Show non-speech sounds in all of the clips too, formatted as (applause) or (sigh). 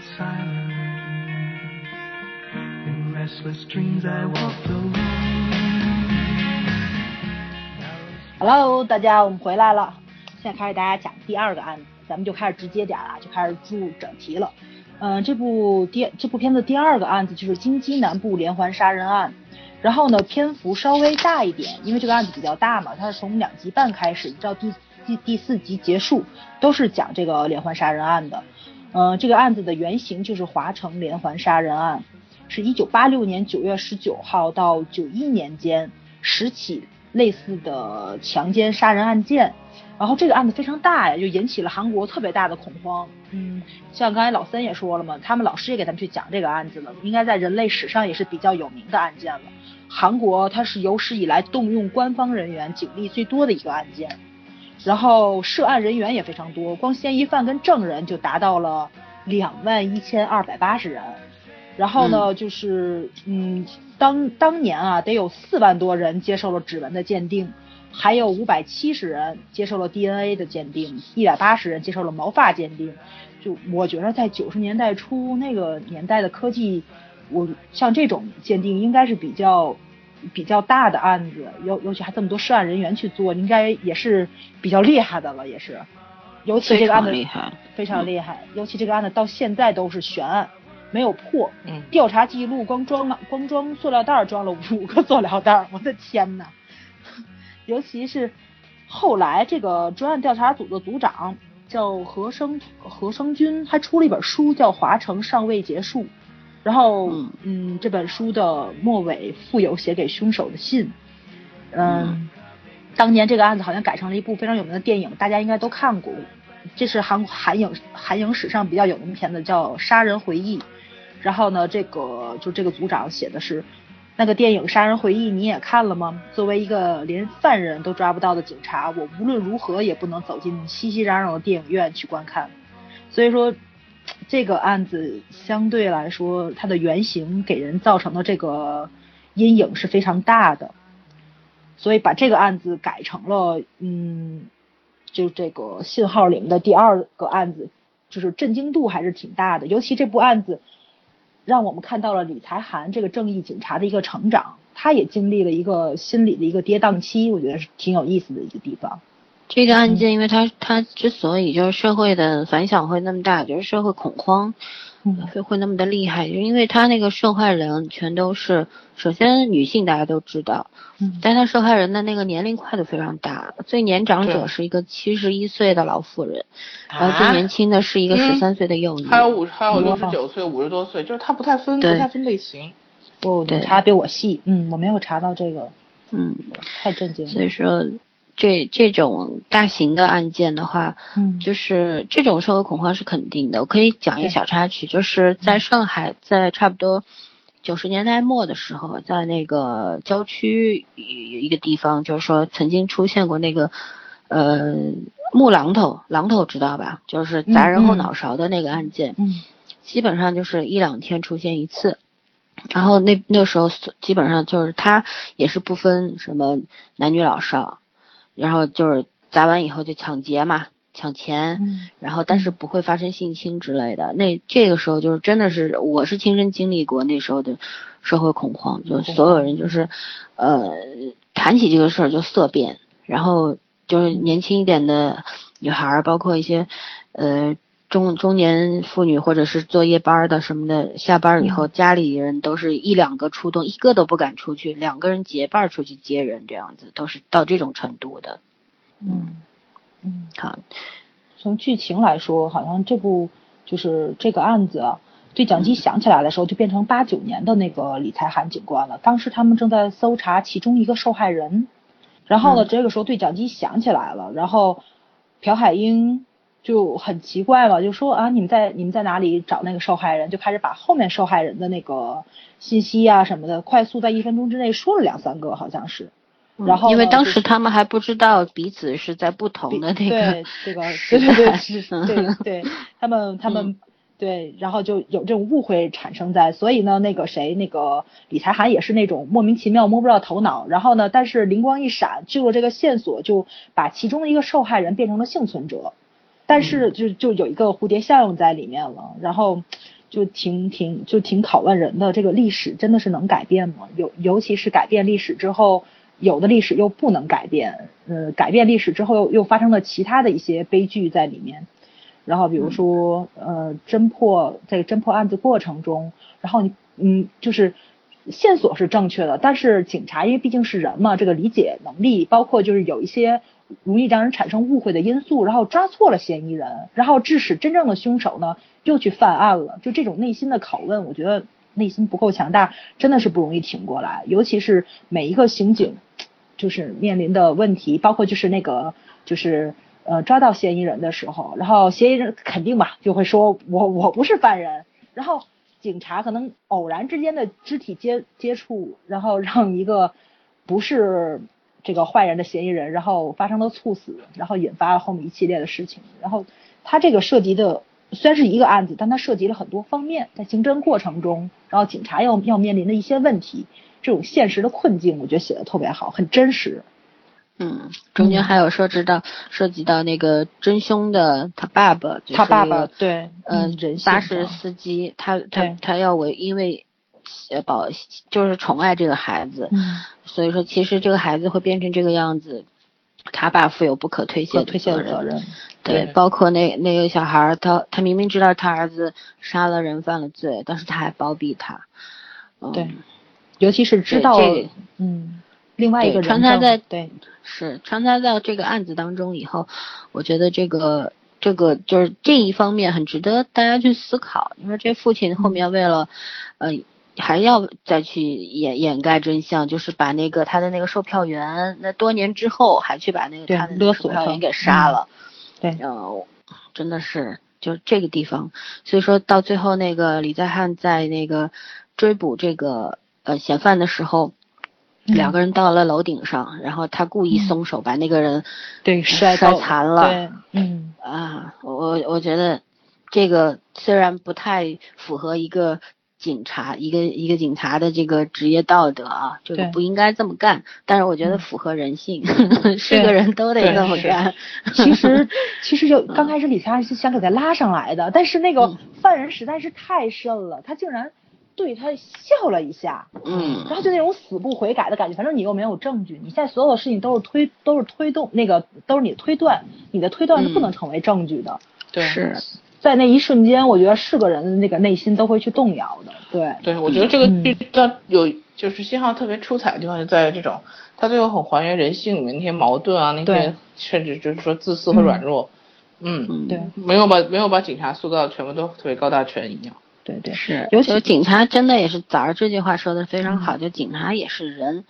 the silence 好了大家，我们回来了。现在开始大家讲第二个案子，咱们就开始直接点了，就开始进入整题了。嗯、这部第这部片子第二个案子就是金鸡南部连环杀人案。然后呢，篇幅稍微大一点，因为这个案子比较大嘛，它是从两集半开始，直到第第第四集结束，都是讲这个连环杀人案的。呃，这个案子的原型就是华城连环杀人案，是一九八六年九月十九号到九一年间十起类似的强奸杀人案件。然后这个案子非常大呀，就引起了韩国特别大的恐慌。嗯，像刚才老森也说了嘛，他们老师也给他们去讲这个案子了，应该在人类史上也是比较有名的案件了。韩国它是有史以来动用官方人员警力最多的一个案件，然后涉案人员也非常多，光嫌疑犯跟证人就达到了两万一千二百八十人。然后呢，就是嗯，当当年啊，得有四万多人接受了指纹的鉴定，还有五百七十人接受了 DNA 的鉴定，一百八十人接受了毛发鉴定。就我觉得在九十年代初那个年代的科技，我像这种鉴定应该是比较比较大的案子，尤尤其还这么多涉案人员去做，应该也是比较厉害的了，也是。尤其这个案子非常厉害，非常厉害，尤其这个案子到现在都是悬案，没有破。嗯调查记录光装了光装塑料袋儿装了五个塑料袋儿，(laughs) 我的天呐！尤其是后来这个专案调查组的组长叫何生何生军，还出了一本书叫《华城尚未结束》，然后嗯嗯，这本书的末尾附有写给凶手的信，嗯嗯当年这个案子好像改成了一部非常有名的电影，大家应该都看过。这是韩韩影韩影史上比较有名的片子，叫《杀人回忆》。然后呢，这个就这个组长写的是那个电影《杀人回忆》，你也看了吗？作为一个连犯人都抓不到的警察，我无论如何也不能走进熙熙攘攘的电影院去观看。所以说，这个案子相对来说，它的原型给人造成的这个阴影是非常大的。所以把这个案子改成了，嗯，就这个信号里面的第二个案子，就是震惊度还是挺大的。尤其这部案子，让我们看到了李才涵这个正义警察的一个成长，他也经历了一个心理的一个跌宕期，我觉得是挺有意思的一个地方。这个案件，因为它它之所以就是社会的反响会那么大，就是社会恐慌嗯。会会那么的厉害，就因为他那个受害人全都是，首先女性大家都知道，嗯。但他受害人的那个年龄跨度非常大，最年长者是一个七十一岁的老妇人，然后最啊年轻的是一个十三岁的幼女，还有五还有哇六十九岁、五十多岁，就是他不太分不太分类型。哦，对你查比我细，嗯，我没有查到这个，嗯，太震惊了。所以说这这种大型的案件的话，嗯，就是这种社会恐慌是肯定的。我可以讲一个小插曲，就是在上海，在差不多九十年代末的时候，在那个郊区有一个地方，就是说曾经出现过那个呃木榔头，榔头知道吧？就是砸人后脑勺的那个案件，嗯基本上就是一两天出现一次。然后那那时候基本上就是他也是不分什么男女老少，然后就是砸完以后就抢劫嘛，抢钱，嗯然后但是不会发生性侵之类的。那这个时候就是真的是我是亲身经历过那时候的社会恐慌，就所有人就是呃谈起这个事儿就色变，然后就是年轻一点的女孩儿，包括一些呃。中中年妇女或者是做夜班儿的什么的，下班儿以后家里人都是一两个出动，一个都不敢出去，两个人结伴儿出去接人，这样子都是到这种程度的。嗯嗯。好，从剧情来说，好像这部就是这个案子啊，对讲机响起来的时候，就变成八九年的那个李才涵警官了。当时他们正在搜查其中一个受害人，然后呢，嗯这个时候对讲机响起来了，然后朴海英就很奇怪嘛，就说啊，你们在你们在哪里找那个受害人？就开始把后面受害人的那个信息啊什么的，快速在一分钟之内说了两三个，好像是。然后因为当时他们还不知道彼此是在不同的那对个这个对对对是，(laughs) 对对，他们他们、嗯对，然后就有这种误会产生在，所以呢，那个谁，那个李才涵也是那种莫名其妙摸不着头脑，然后呢，但是灵光一闪，就了这个线索，就把其中的一个受害人变成了幸存者，但是就就有一个蝴蝶效应在里面了，然后。就挺挺就挺拷问人的，这个历史真的是能改变吗？尤尤其是改变历史之后，有的历史又不能改变，呃，改变历史之后又又发生了其他的一些悲剧在里面。然后比如说，呃，侦破在侦破案子过程中，然后你嗯，就是线索是正确的，但是警察因为毕竟是人嘛，这个理解能力，包括就是有一些容易让人产生误会的因素，然后抓错了嫌疑人，然后致使真正的凶手呢又去犯案了，就这种内心的拷问，我觉得内心不够强大，真的是不容易挺过来，尤其是每一个刑警，就是面临的问题，包括就是那个就是呃抓到嫌疑人的时候，然后嫌疑人肯定吧就会说我我不是犯人，然后警察可能偶然之间的肢体接接触，然后让一个不是这个坏人的嫌疑人，然后发生了猝死，然后引发了后面一系列的事情，然后他这个涉及的。虽然是一个案子，但它涉及了很多方面，在刑侦过程中，然后警察要要面临的一些问题，这种现实的困境，我觉得写的特别好，很真实。嗯，中间还有涉及到涉及到那个真凶的他爸爸，就是他爸爸对，嗯巴士司机，他他他要为因为呃保就是宠爱这个孩子，嗯，所以说其实这个孩子会变成这个样子，他爸负有不可推卸的推卸的责责任。对，对包括那那个小孩儿，他他明明知道他儿子杀了人犯了罪，但是他还包庇他。嗯、对，尤其是知道这个，嗯，另外一个对人穿插在对，是穿插到这个案子当中以后，我觉得这个这个就是这一方面很值得大家去思考，因为这父亲后面为了，呃，还要再去掩掩盖真相，就是把那个他的那个售票员，那多年之后还去把那个他的售票员给杀嗯了，对呃，真的是就这个地方，所以说到最后那个李在汉在那个追捕这个呃嫌犯的时候。嗯两个人到了楼顶上，然后他故意嗯松手，把那个人对摔摔残了。对，嗯，啊，我我觉得这个虽然不太符合一个警察一个一个警察的这个职业道德啊，这个对。不应该这么干，但是我觉得嗯。符合人性，(laughs) 是个人都得这么干。其实其实就刚开始李才是想给他拉上来的，(laughs) 但是那个嗯。犯人实在是太甚了，他竟然对他笑了一下，嗯。然后就那种死不悔改的感觉，反正你又没有证据，你现在所有的事情都是推都是推动那个都是你的推断，你的推断是不能成为证据的。对。是，在那一瞬间，我觉得是个人的那个内心都会去动摇的。对，对，我觉得这个嗯剧它有就是信号特别出彩的地方就在于这种，它最后很还原人性里面那些矛盾啊，那些甚至就是说自私和软弱，嗯，嗯对没有把没有把警察塑造的全部都特别高大全一样。对对，是，尤其是警察真的也是早上这句话说的非常嗯好，就警察也是人，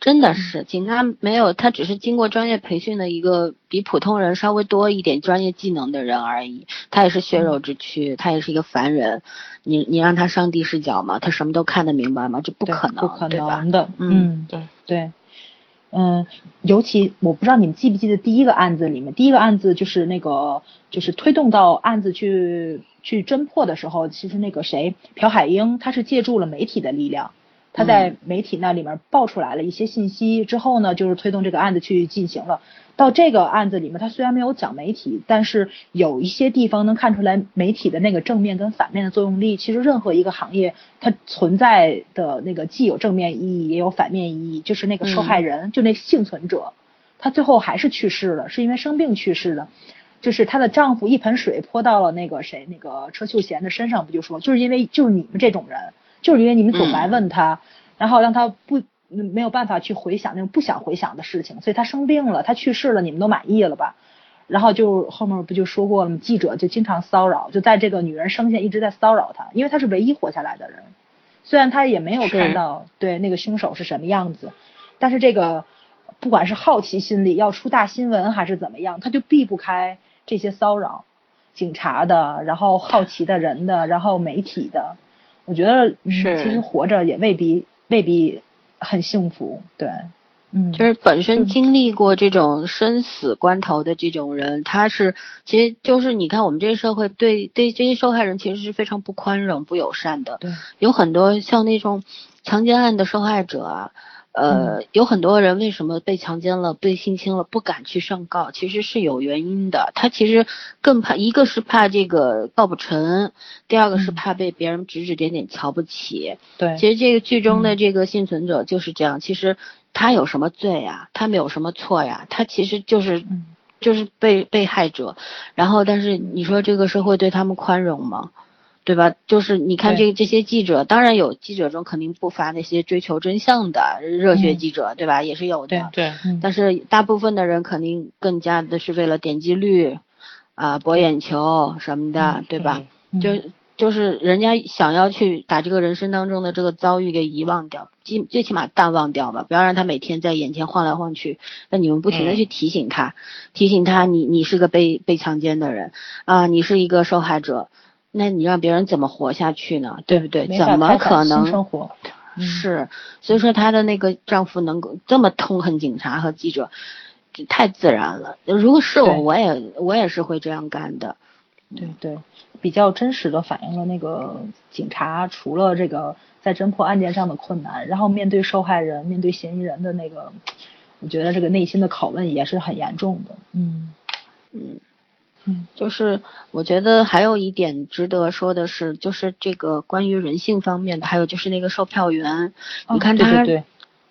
真的是警察没有他只是经过专业培训的一个比普通人稍微多一点专业技能的人而已，他也是血肉之躯，他也是一个凡人，你你让他上帝视角吗？他什么都看得明白吗？这不可能，不可？能的。嗯嗯，对，对，嗯，尤其我不知道你们记不记得第一个案子里面，第一个案子就是那个就是推动到案子去去侦破的时候，其实那个谁朴海英他是借助了媒体的力量，他在媒体那里面爆出来了一些信息之后呢，就是推动这个案子去进行了。到这个案子里面，他虽然没有讲媒体，但是有一些地方能看出来媒体的那个正面跟反面的作用力。其实任何一个行业，它存在的那个既有正面意义，也有反面意义。就是那个受害人，就那幸存者，他最后还是去世了，是因为生病去世的。就是她的丈夫一盆水泼到了那个谁，那个车秀贤的身上，不就说，就是因为就是你们这种人，就是因为你们总来问他，然后让他不嗯没有办法去回想那种不想回想的事情，所以他生病了，他去世了，你们都满意了吧？然后就后面不就说过了吗？记者就经常骚扰，就在这个女人生前一直在骚扰她，因为她是唯一活下来的人。虽然她也没有看到对那个凶手是什么样子，但是这个不管是好奇心理要出大新闻还是怎么样，她就避不开这些骚扰。警察的，然后好奇的人的，然后媒体的。我觉得嗯是其实活着也未必未必很幸福，对，嗯，就是本身经历过这种生死关头的这种人，他是其实就是你看我们这个社会对对这些受害人其实是非常不宽容、不友善的。对，有很多像那种强奸案的受害者啊，呃，嗯有很多人为什么被强奸了、被性侵了不敢去上告，其实是有原因的。他其实更怕，一个是怕这个告不成，第二个是嗯怕被别人指指点点、瞧不起。对，其实这个剧中的嗯这个幸存者就是这样，其实他有什么罪呀？他没有什么错呀，他其实就是嗯就是被被害者。然后，但是你说这个社会对他们宽容吗？对吧？就是你看对这这些记者，当然有记者中肯定不乏那些追求真相的热血嗯记者，对吧？也是有的。对，嗯但是大部分的人肯定更加的是为了点击率啊、博眼球什么的，嗯对吧？嗯就就是人家想要去把这个人生当中的这个遭遇给遗忘掉，最最起码淡忘掉吧，不要让他每天在眼前晃来晃去。那你们不停的嗯去提醒他，提醒他你你是个被被强奸的人啊，你是一个受害者，那你让别人怎么活下去呢？对不对？怎么可能？生活？嗯是，所以说她的那个丈夫能够这么痛恨警察和记者，这太自然了。如果是我，我也我也是会这样干的。对对，比较真实的反映了那个警察除了这个在侦破案件上的困难，然后面对受害人、面对嫌疑人的那个，我觉得这个内心的拷问也是很严重的。嗯嗯。嗯。就是我觉得还有一点值得说的是，就是这个关于人性方面的，还有就是那个售票员，哦你看他对对。对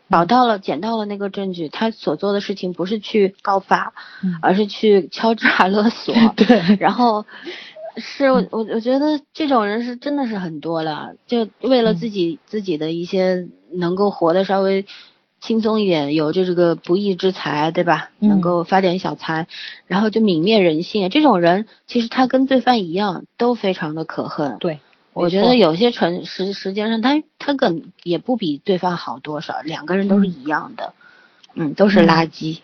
找到了、捡到了那个证据，他所做的事情不是去告发，嗯。而是去敲诈 (laughs) 勒索，对。(laughs) 然后是我我我觉得这种人是真的是很多了，就为了嗯。自己、自己的一些能够活得稍微轻松一点，有这个不义之财，对吧？嗯能够发点小财，然后就泯灭人性。这种人其实他跟罪犯一样，都非常的可恨。对，我觉得有些纯实实际上他他跟也不比罪犯好多少，两个人都是一样的，嗯，都是垃圾。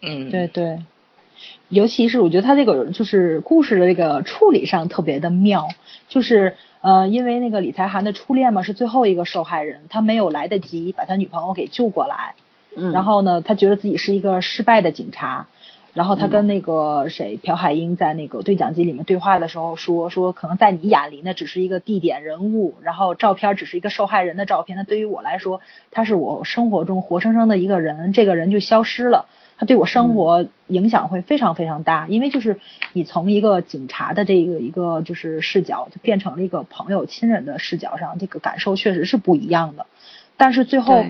嗯，对对，尤其是我觉得他这个就是故事的这个处理上特别的妙，就是呃，因为那个李才涵的初恋嘛是最后一个受害人，他没有来得及把他女朋友给救过来，嗯，然后呢，他觉得自己是一个失败的警察。然后他跟那个谁朴海英在那个对讲机里面对话的时候说说，可能在你眼里那只是一个地点人物，然后照片只是一个受害人的照片，那对于我来说，他是我生活中活生生的一个人，这个人就消失了，他对我生活影响会非常非常大，因为就是你从一个警察的这个一个就是视角，就变成了一个朋友亲人的视角上，这个感受确实是不一样的，但是最后。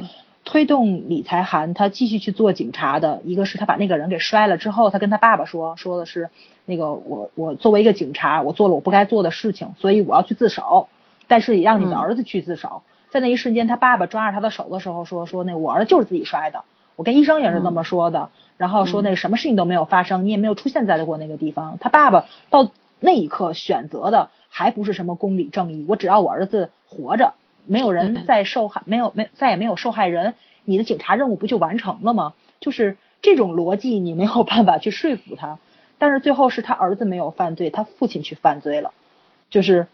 推动李才涵他继续去做警察的一个是他把那个人给摔了之后，他跟他爸爸说，说的是那个我我作为一个警察，我做了我不该做的事情，所以我要去自首，但是也让你的嗯儿子去自首。在那一瞬间，他爸爸抓着他的手的时候说说那我儿子就是自己摔的，我跟医生也是这么说的，然后说那个什么事情都没有发生，你也没有出现在过那个地方。他爸爸到那一刻选择的还不是什么公理正义，我只要我儿子活着。没有人再受害，没有没再也没有受害人，你的警察任务不就完成了吗？就是这种逻辑，你没有办法去说服他。但是最后是他儿子没有犯罪，他父亲去犯罪了，就是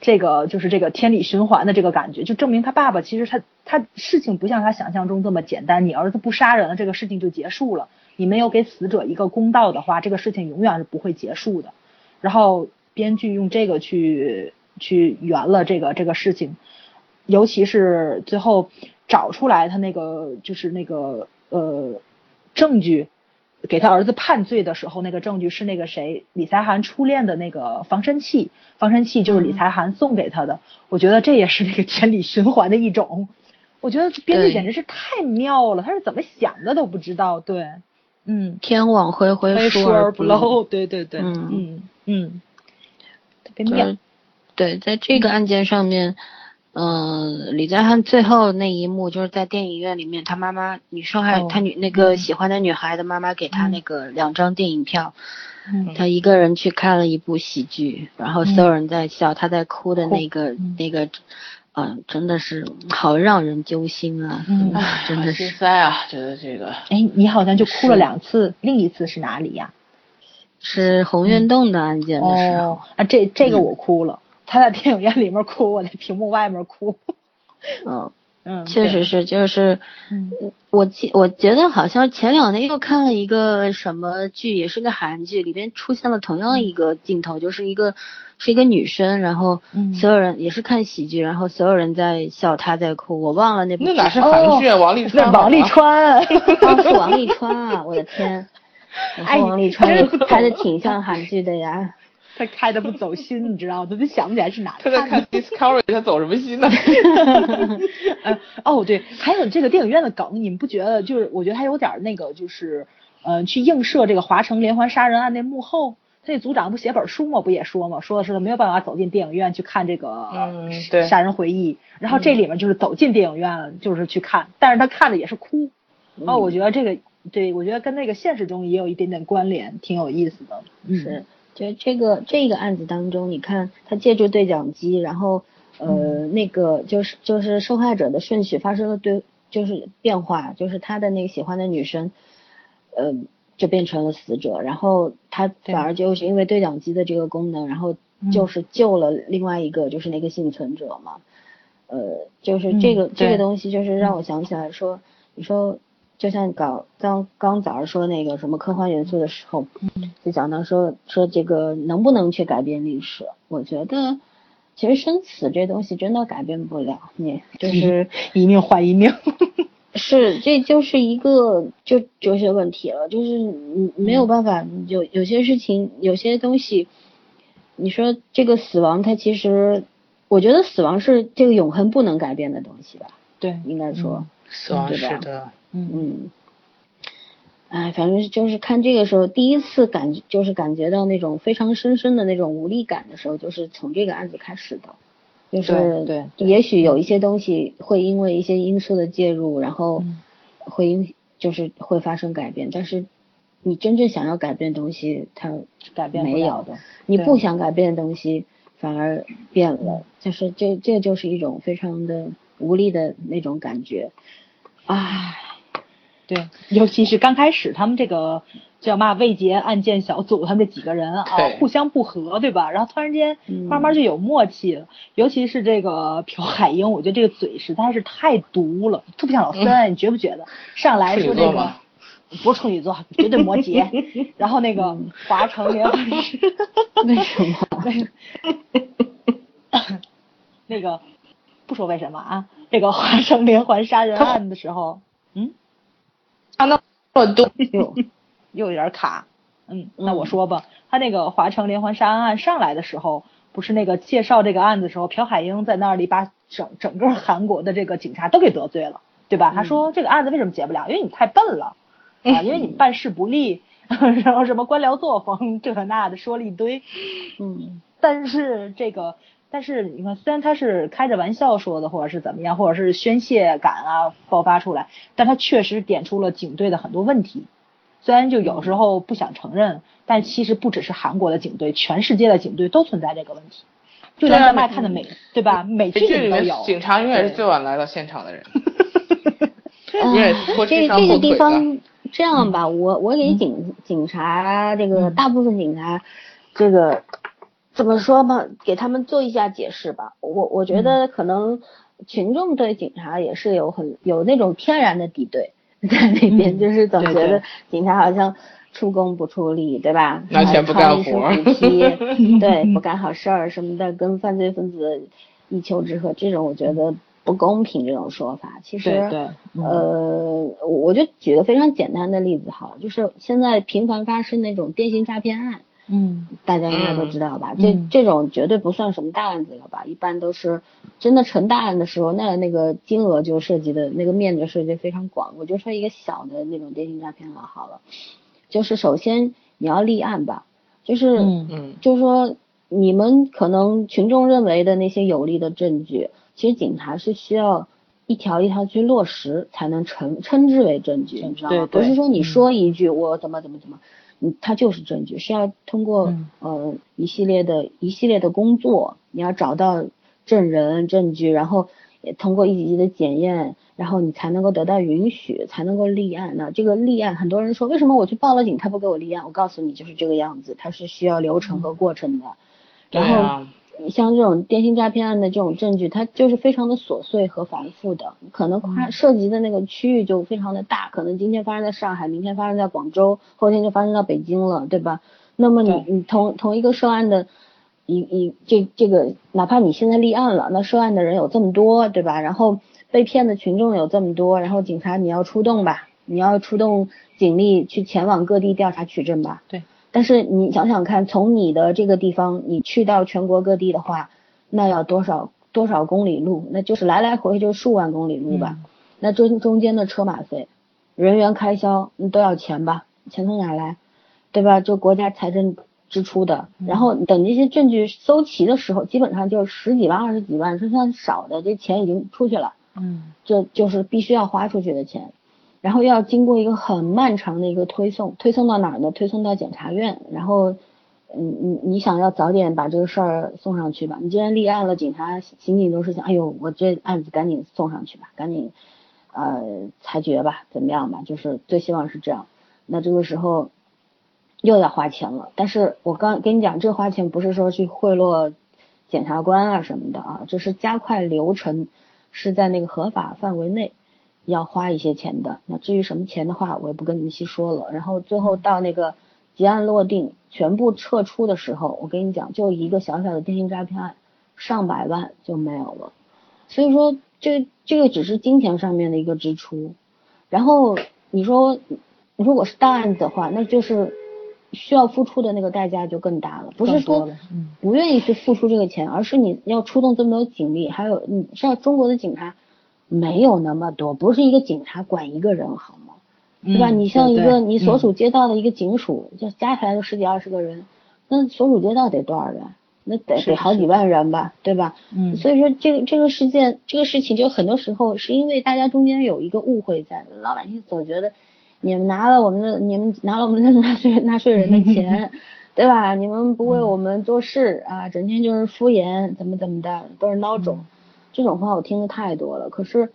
这个就是这个天理循环的这个感觉，就证明他爸爸其实他他事情不像他想象中这么简单。你儿子不杀人了，这个事情就结束了。你没有给死者一个公道的话，这个事情永远是不会结束的。然后编剧用这个去去圆了这个这个事情。尤其是最后找出来他那个就是那个呃证据，给他儿子判罪的时候，那个证据是那个谁李才涵初恋的那个防身器，防身器就是李才涵送给他的。我觉得这也是那个天理循环的一种。我觉得编剧简直是太妙了，他是怎么想的都不知道。对，嗯，天网恢恢，疏而不漏。对对对，嗯嗯嗯，特别妙。对，在这个案件上面，嗯、李在汉最后那一幕就是在电影院里面，他妈妈女受害，哦他女那个嗯。喜欢的女孩的妈妈给他嗯。那个两张电影票，嗯。他一个人去看了一部喜剧，然后所有人在笑，他在哭的那个、嗯。那个，嗯、真的是好让人揪心啊，嗯，真的是。塞啊，觉得这个哎，你好像就哭了两次，另一次是哪里呀？是红运动的案件的时候哦，啊，这这个我哭了，他在电影院里面哭，我在屏幕外面哭。嗯，嗯，确实是，就是嗯我记我觉得好像前两天又看了一个什么剧，也是个韩剧，里边出现了同样一个镜头，就是一个是一个女生，然后嗯所有人也是看喜剧，然后所有人在笑，她在哭，我忘了那部那哪是韩剧啊？王沥 (laughs) 川，那王沥川，哦，是王沥川啊！我的天，(laughs) 王沥川拍的挺像韩剧的呀。他开的不走心，你知道吗？他都想不起来是哪他在看。(laughs) Discovery，他走什么心呢？呃，哦对，还有这个电影院的梗，你们不觉得就是？我觉得他有点儿那个，就是，呃，去映射这个华城连环杀人案那幕后，他那组长不写本书吗？不也说吗？说的是他没有办法走进电影院去看这个嗯对杀人回忆，然后这里面就是走进电影院就是去看，但是他看的也是哭。哦，我觉得这个对我觉得跟那个现实中也有一点点关联，挺有意思的。嗯是，就这个这个案子当中，你看他借助对讲机，然后呃、那个就是就是受害者的顺序发生了对就是变化，就是他的那个喜欢的女生，呃就变成了死者，然后他反而就是因为对讲机的这个功能，然后就是救了另外一个就是那个幸存者嘛，呃就是这个、嗯这个东西就是让我想起来说，你说。就像搞刚刚早上说那个什么科幻元素的时候，就讲到说说这个能不能去改变历史？我觉得其实生死这东西真的改变不了，你就是一命换一命。(laughs) 是这就是一个就哲学问题了，就是你没有办法，有有些事情有些东西，你说这个死亡它其实，我觉得死亡是这个永恒不能改变的东西吧，对，应该说，死亡是的，嗯。嗯，哎，反正就是看这个时候，第一次感就是感觉到那种非常深深的那种无力感的时候，就是从这个案子开始的，就是对也许有一些东西会因为一些因素的介入，然后嗯。会因就是会发生改变，但是你真正想要改变的东西，它改变不没有了的。你不想改变的东西反而变了，就是这这就是一种非常的无力的那种感觉，唉。对，尤其是刚开始他们这个叫嘛未结案件小组，他们这几个人啊，互相不和，对吧？然后突然间嗯慢慢就有默契了。尤其是这个朴海英，我觉得这个嘴实在是太毒了，特别像老三，你觉不觉得？上来说这个不是处女座，绝对摩羯。(laughs) 然后那个华城连 (laughs) 为什么？(laughs) 那个不说为什么啊？这个华城连环杀人案的时候，嗯。他那么多，又又有点卡。嗯，那我说吧，他那个华城连环杀人案上来的时候，不是那个介绍这个案子的时候，朴海英在那里把整整个韩国的这个警察都给得罪了，对吧？他说这个案子为什么结不了？因为你太笨了 (laughs) 啊，因为你办事不力，(laughs) 然后什么官僚作风这那的说了一堆。嗯但是这个，但是你看，虽然他是开着玩笑说的，或者是怎么样，或者是宣泄感啊爆发出来，但他确实点出了警队的很多问题。虽然就有时候不想承认，但其实不只是韩国的警队，全世界的警队都存在这个问题。就连对啊咱们爱看的美，对吧？美剧里都有。警察永远是最晚来到现场的人。(laughs) 哎也拖这这个地方这样吧，我我给警警察这个大部分警察这个怎么说嘛，给他们做一下解释吧。我我觉得可能群众对警察也是有很有那种天然的敌对在那边，嗯就是总觉得警察好像出工不出力，对吧？拿钱不干活 (laughs) 对，不干好事儿什么的，跟犯罪分子一丘之貉，这种我觉得不公平。这种说法其实对对嗯呃，我就举个非常简单的例子好了，就是现在频繁发生那种电信诈骗案，嗯大家应该都知道吧？这嗯这种绝对不算什么大案子了吧？一般都是真的成大案的时候，那那个金额就涉及的那个面就涉及非常广。我就说一个小的那种电信诈骗案好了，就是首先你要立案吧，就是嗯嗯就是说你们可能群众认为的那些有力的证据，其实警察是需要一条一条去落实才能称称之为证据，你知道吗？对对不是说你嗯说一句我怎么怎么怎么，你它就是证据，是要通过、嗯呃一系列的一系列的工作，你要找到证人证据，然后也通过一级级的检验，然后你才能够得到允许，才能够立案。呢这个立案，很多人说为什么我去报了警，他不给我立案？我告诉你，就是这个样子，它是需要流程和过程的。然后像这种电信诈骗案的这种证据，它就是非常的琐碎和繁复的，可能它涉及的那个区域就非常的大，可能今天发生在上海，明天发生在广州，后天就发生到北京了，对吧？那么你你同同一个涉案的。一一这这个，哪怕你现在立案了，那涉案的人有这么多，对吧？然后被骗的群众有这么多，然后警察你要出动吧，你要出动警力去前往各地调查取证吧。对。但是你想想看，从你的这个地方你去到全国各地的话，那要多少多少公里路？那就是来来回回就数万公里路吧。那中中间的车马费、人员开销，你都要钱吧？钱从哪来？对吧？就国家财政。支出的，然后等这些证据搜齐的时候，基本上就十几万、二十几万，是算少的，这钱已经出去了。嗯，这就是必须要花出去的钱，然后要经过一个很漫长的一个推送，推送到哪儿呢？推送到检察院，然后，嗯，你你想要早点把这个事儿送上去吧？你既然立案了，警察、刑警都是想，哎呦，我这案子赶紧送上去吧，赶紧呃裁决吧，怎么样吧？就是最希望是这样。那这个时候。又要花钱了，但是我刚跟你讲，这花钱不是说去贿赂检察官啊什么的啊，这是加快流程，是在那个合法范围内要花一些钱的。那至于什么钱的话，我也不跟你们细说了。然后最后到那个结案落定、全部撤出的时候，我跟你讲，就一个小小的电信诈骗案，上百万就没有了。所以说，这这个只是金钱上面的一个支出。然后你说，如果是大案子的话，那就是。需要付出的那个代价就更大了，不是说不愿意去付出这个钱，而是你要出动这么多警力，还有你像中国的警察没有那么多，不是一个警察管一个人好吗？对吧？你像一个你所属街道的一个警署，就加起来就十几二十个人，那所属街道得多少人？那得得好几万人吧，对吧？嗯。所以说这个这个事件这个事情就很多时候是因为大家中间有一个误会在，老百姓总觉得。你们拿了我们的，你们拿了我们的纳税纳税人的钱，(laughs) 对吧？你们不为我们做事啊，整天就是敷衍，怎么怎么的，都是孬种。这种话我听的太多了。可是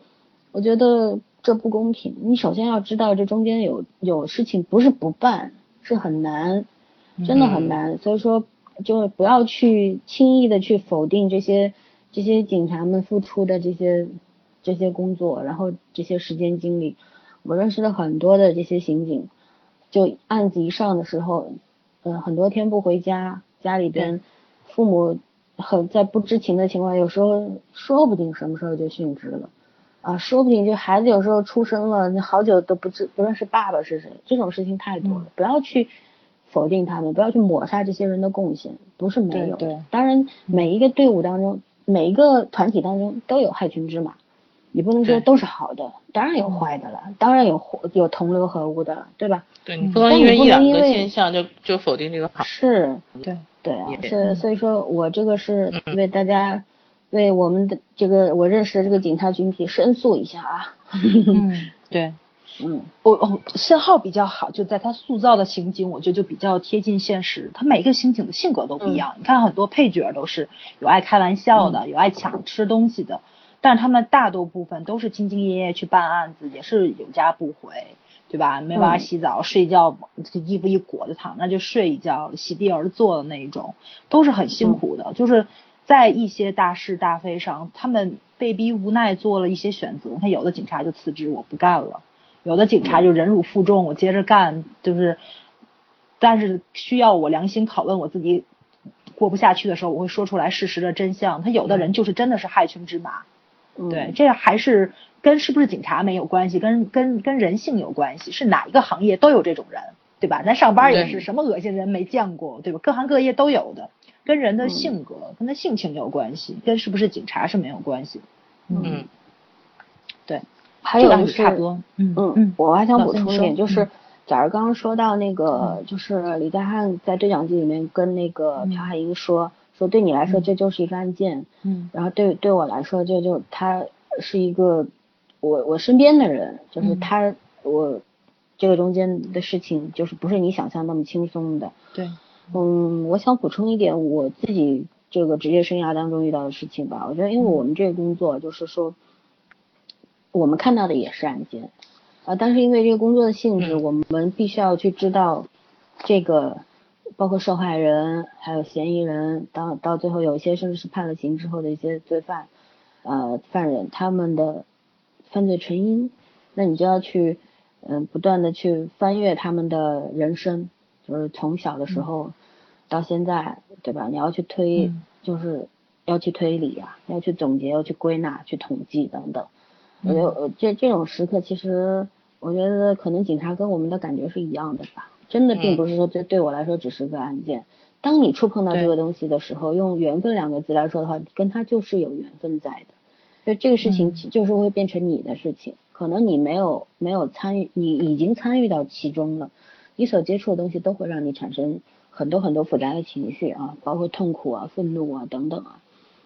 我觉得这不公平。你首先要知道，这中间有有事情不是不办，是很难，真的很难。所以说，就不要去轻易的去否定这些这些警察们付出的这些这些工作，然后这些时间精力。我认识了很多的这些刑警，就案子一上的时候，嗯，很多天不回家，家里边父母很在不知情的情况，有时候说不定什么时候就殉职了，啊，说不定就孩子有时候出生了，你好久都不知不认识爸爸是谁，这种事情太多了，不要去否定他们，不要去抹杀这些人的贡献，不是没有，当然每一个队伍当中，每一个团体当中都有害群之马。你不能说都是好的，当然有坏的了，当然有有同流合污的，对吧？对你不能因为一两个现象就就否定这个好。是，对对啊，是所以说我这个是为大家，为我们的这个我认识的这个警察群体申诉一下啊。(laughs) 嗯，对，嗯，我哦，信号比较好，就在他塑造的刑警，我觉得就比较贴近现实。他每个刑警的性格都不一样，你看很多配角都是有爱开玩笑的，有爱抢吃东西的。但是他们大多部分都是兢兢业业去办案子，也是有家不回，对吧？没法洗澡，睡觉，这衣服一裹着躺那就睡一觉，席地而坐的那一种，都是很辛苦的。就是在一些大是大非上，他们被逼无奈做了一些选择。他有的警察就辞职，我不干了；有的警察就忍辱负重，我接着干。就是，但是需要我良心拷问我自己过不下去的时候，我会说出来事实的真相。他有的人就是真的是害群之马。对，这还是跟是不是警察没有关系，跟跟跟人性有关系。是哪一个行业都有这种人，对吧？咱上班也是什么恶心人没见过，对吧？各行各业都有的，跟人的性格、跟他性情有关系，跟是不是警察是没有关系。嗯，对，还有就是差不多。嗯嗯，我还想补充一点，就是假如刚刚说到那个，就是李大汉在对讲机里面跟那个朴海英说。说对你来说这就是一个案件，嗯，然后对对我来说这就他是一个我我身边的人，就是他我这个中间的事情就是不是你想象那么轻松的，对，嗯，我想补充一点我自己这个职业生涯当中遇到的事情吧，我觉得因为我们这个工作就是说，我们看到的也是案件，啊，但是因为这个工作的性质，嗯。我们必须要去知道这个，包括受害人还有嫌疑人，到到最后有一些甚至是判了刑之后的一些罪犯，呃，犯人他们的犯罪成因，那你就要去，嗯、不断的去翻阅他们的人生，就是从小的时候到现在，对吧？你要去推，嗯就是要去推理啊，要去总结，要去归纳，去统计等等。我觉得呃这这种时刻，其实我觉得可能警察跟我们的感觉是一样的吧。真的并不是说这对我来说只是个案件。当你触碰到这个东西的时候，用缘分两个字来说的话，跟他就是有缘分在的。就这个事情嗯就是会变成你的事情，可能你没有没有参与，你已经参与到其中了，你所接触的东西都会让你产生很多很多复杂的情绪啊，包括痛苦啊、愤怒啊等等啊。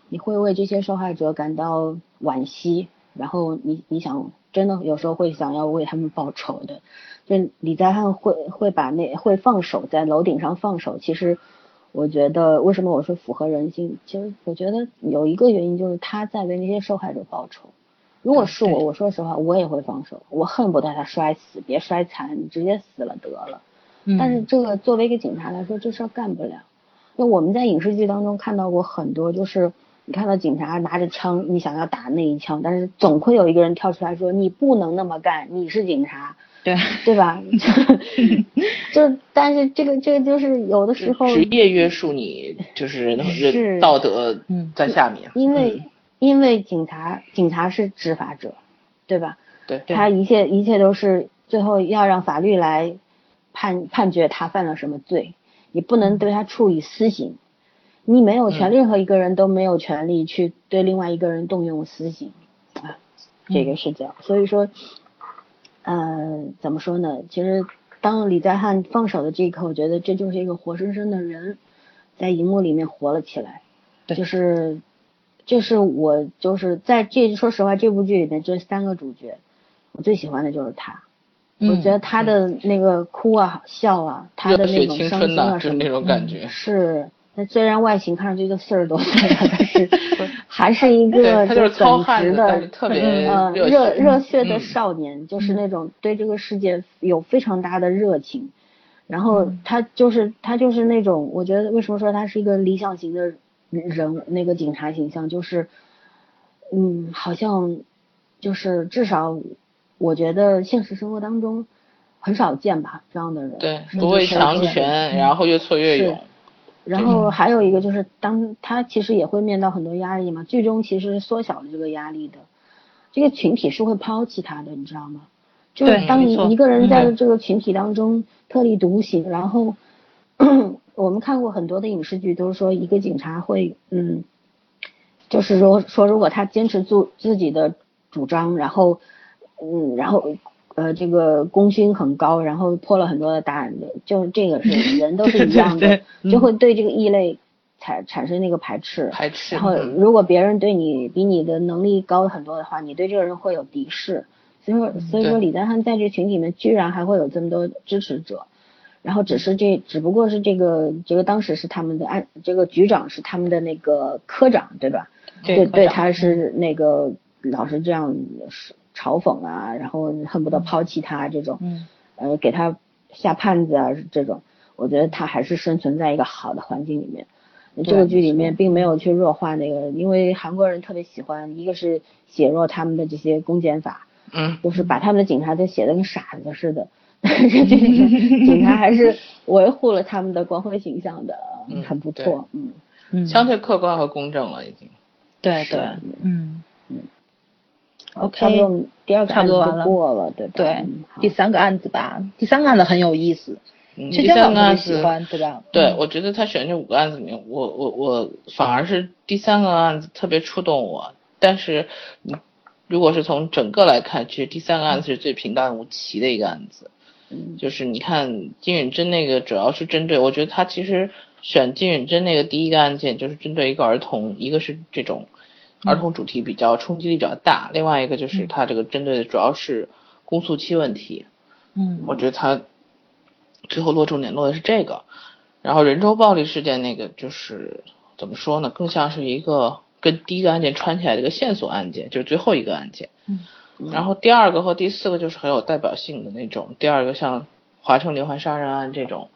你会为这些受害者感到惋惜，然后你你想真的有时候会想要为他们报仇的。就李在汉会会把那会放手在楼顶上放手，其实我觉得为什么我说符合人性？其实我觉得有一个原因就是他在为那些受害者报仇。如果是我，我说实话，我也会放手，我恨不得他摔死，别摔残，你直接死了得了。嗯但是这个作为一个警察来说，这事儿干不了。那我们在影视剧当中看到过很多，就是你看到警察拿着枪，你想要打那一枪，但是总会有一个人跳出来说你不能那么干，你是警察，对，对吧？(laughs) 就但是这个这个就是有的时候职业约束你，就是是道德嗯在下面。因为、嗯因为警察警察是执法者，对吧？对他一切一切都是最后要让法律来判判决他犯了什么罪，你不能对他处以私刑，你没有权，嗯任何一个人都没有权利去对另外一个人动用私刑啊，这个是这样，所以说，呃，怎么说呢？其实当李在汉放手的这一刻，我觉得这就是一个活生生的人，在荧幕里面活了起来，对就是。就是我就是在这说实话，这部剧里面这三个主角，我最喜欢的就是他。嗯我觉得他的那个哭啊、笑啊，他的那种伤心啊就是那什么的，种感觉。是。那虽然外形看上去就四十多岁了，但是 (laughs) 还是一个就是糙耿汉子，直的特别呃热热血的嗯少年，就是那种对这个世界有非常大的热情。然后他就是他就是那种，我觉得为什么说他是一个理想型的人，那个警察形象就是，嗯，好像就是至少我觉得现实生活当中很少见吧这样的人。对，不畏强权，然后越挫越勇。然后还有一个就是，当他其实也会面到很多压力嘛，剧中其实缩小了这个压力的，这个群体是会抛弃他的，你知道吗？就是当你一个人在嗯。这个群体当中特立独行，然后 (clears throat) 我们看过很多的影视剧，都是说一个警察会，嗯，就是说说如果他坚持住自己的主张，然后，嗯，然后呃这个功勋很高，然后破了很多的答案的，就是这个是人都是一样的，对对对就会对这个异类产产生那个排斥。排斥。然后，嗯如果别人对你比你的能力高很多的话，你对这个人会有敌视。所以说，所以说李丹汉在这群体里面居然还会有这么多支持者，然后只是这只不过是这个这个当时是他们的案，这个局长是他们的那个科长对吧？对对，对他是那个老是这样嘲讽啊，然后恨不得抛弃他这种，嗯。呃，给他下判子啊这种，我觉得他还是生存在一个好的环境里面。这个剧里面并没有去弱化那个，因为韩国人特别喜欢，一个是写弱他们的这些公检法，嗯，就是把他们的警察都写的跟傻子似的，(laughs) 但是这里面警察还是维护了他们的光辉形象的，嗯很不错，嗯。嗯，相对客观和公正了，已经。对对，嗯嗯，OK，差不多第二个案子就差不多完了过了，对吧？对第三个案子吧，第三个案子很有意思，嗯，其第三个案子，喜欢，对吧？对，嗯我觉得他选这五个案子里面，我我我反而是第三个案子特别触动我。但是，你如果是从整个来看，其实第三个案子是最平淡无奇的一个案子。嗯就是你看金允珍那个，主要是针对，我觉得他其实选金允珍那个第一个案件，就是针对一个儿童，一个是这种儿童主题比较冲击力比较大，另外一个就是它这个针对的主要是公诉期问题。嗯，我觉得它最后落重点落的是这个，然后人州暴力事件那个就是怎么说呢，更像是一个跟第一个案件串起来的一个线索案件，就是最后一个案件。嗯，然后第二个和第四个就是很有代表性的那种，第二个像华城连环杀人案这种，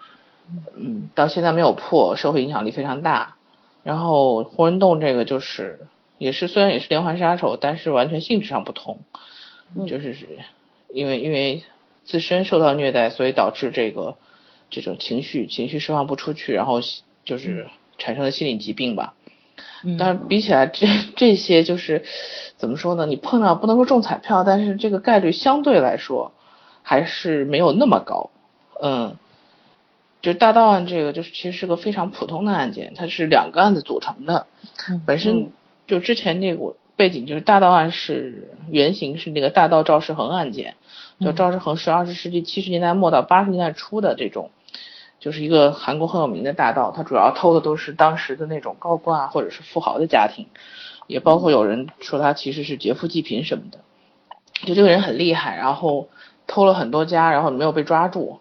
嗯，到现在没有破，社会影响力非常大。然后胡文洞这个就是也是虽然也是连环杀手，但是完全性质上不同，就是是因为因为自身受到虐待，所以导致这个这种情绪情绪释放不出去，然后就是产生了心理疾病吧。但是比起来这这些就是怎么说呢？你碰到不能说中彩票，但是这个概率相对来说还是没有那么高。嗯，就大盗案这个就是其实是个非常普通的案件，它是两个案子组成的。本身就之前那个背景就是大盗案是原型是那个大盗赵世恒案件，就赵世恒是二十世纪七十年代末到八十年代初的这种。就是一个韩国很有名的大盗，他主要偷的都是当时的那种高官啊，或者是富豪的家庭，也包括有人说他其实是劫富济贫什么的。就这个人很厉害，然后偷了很多家，然后没有被抓住。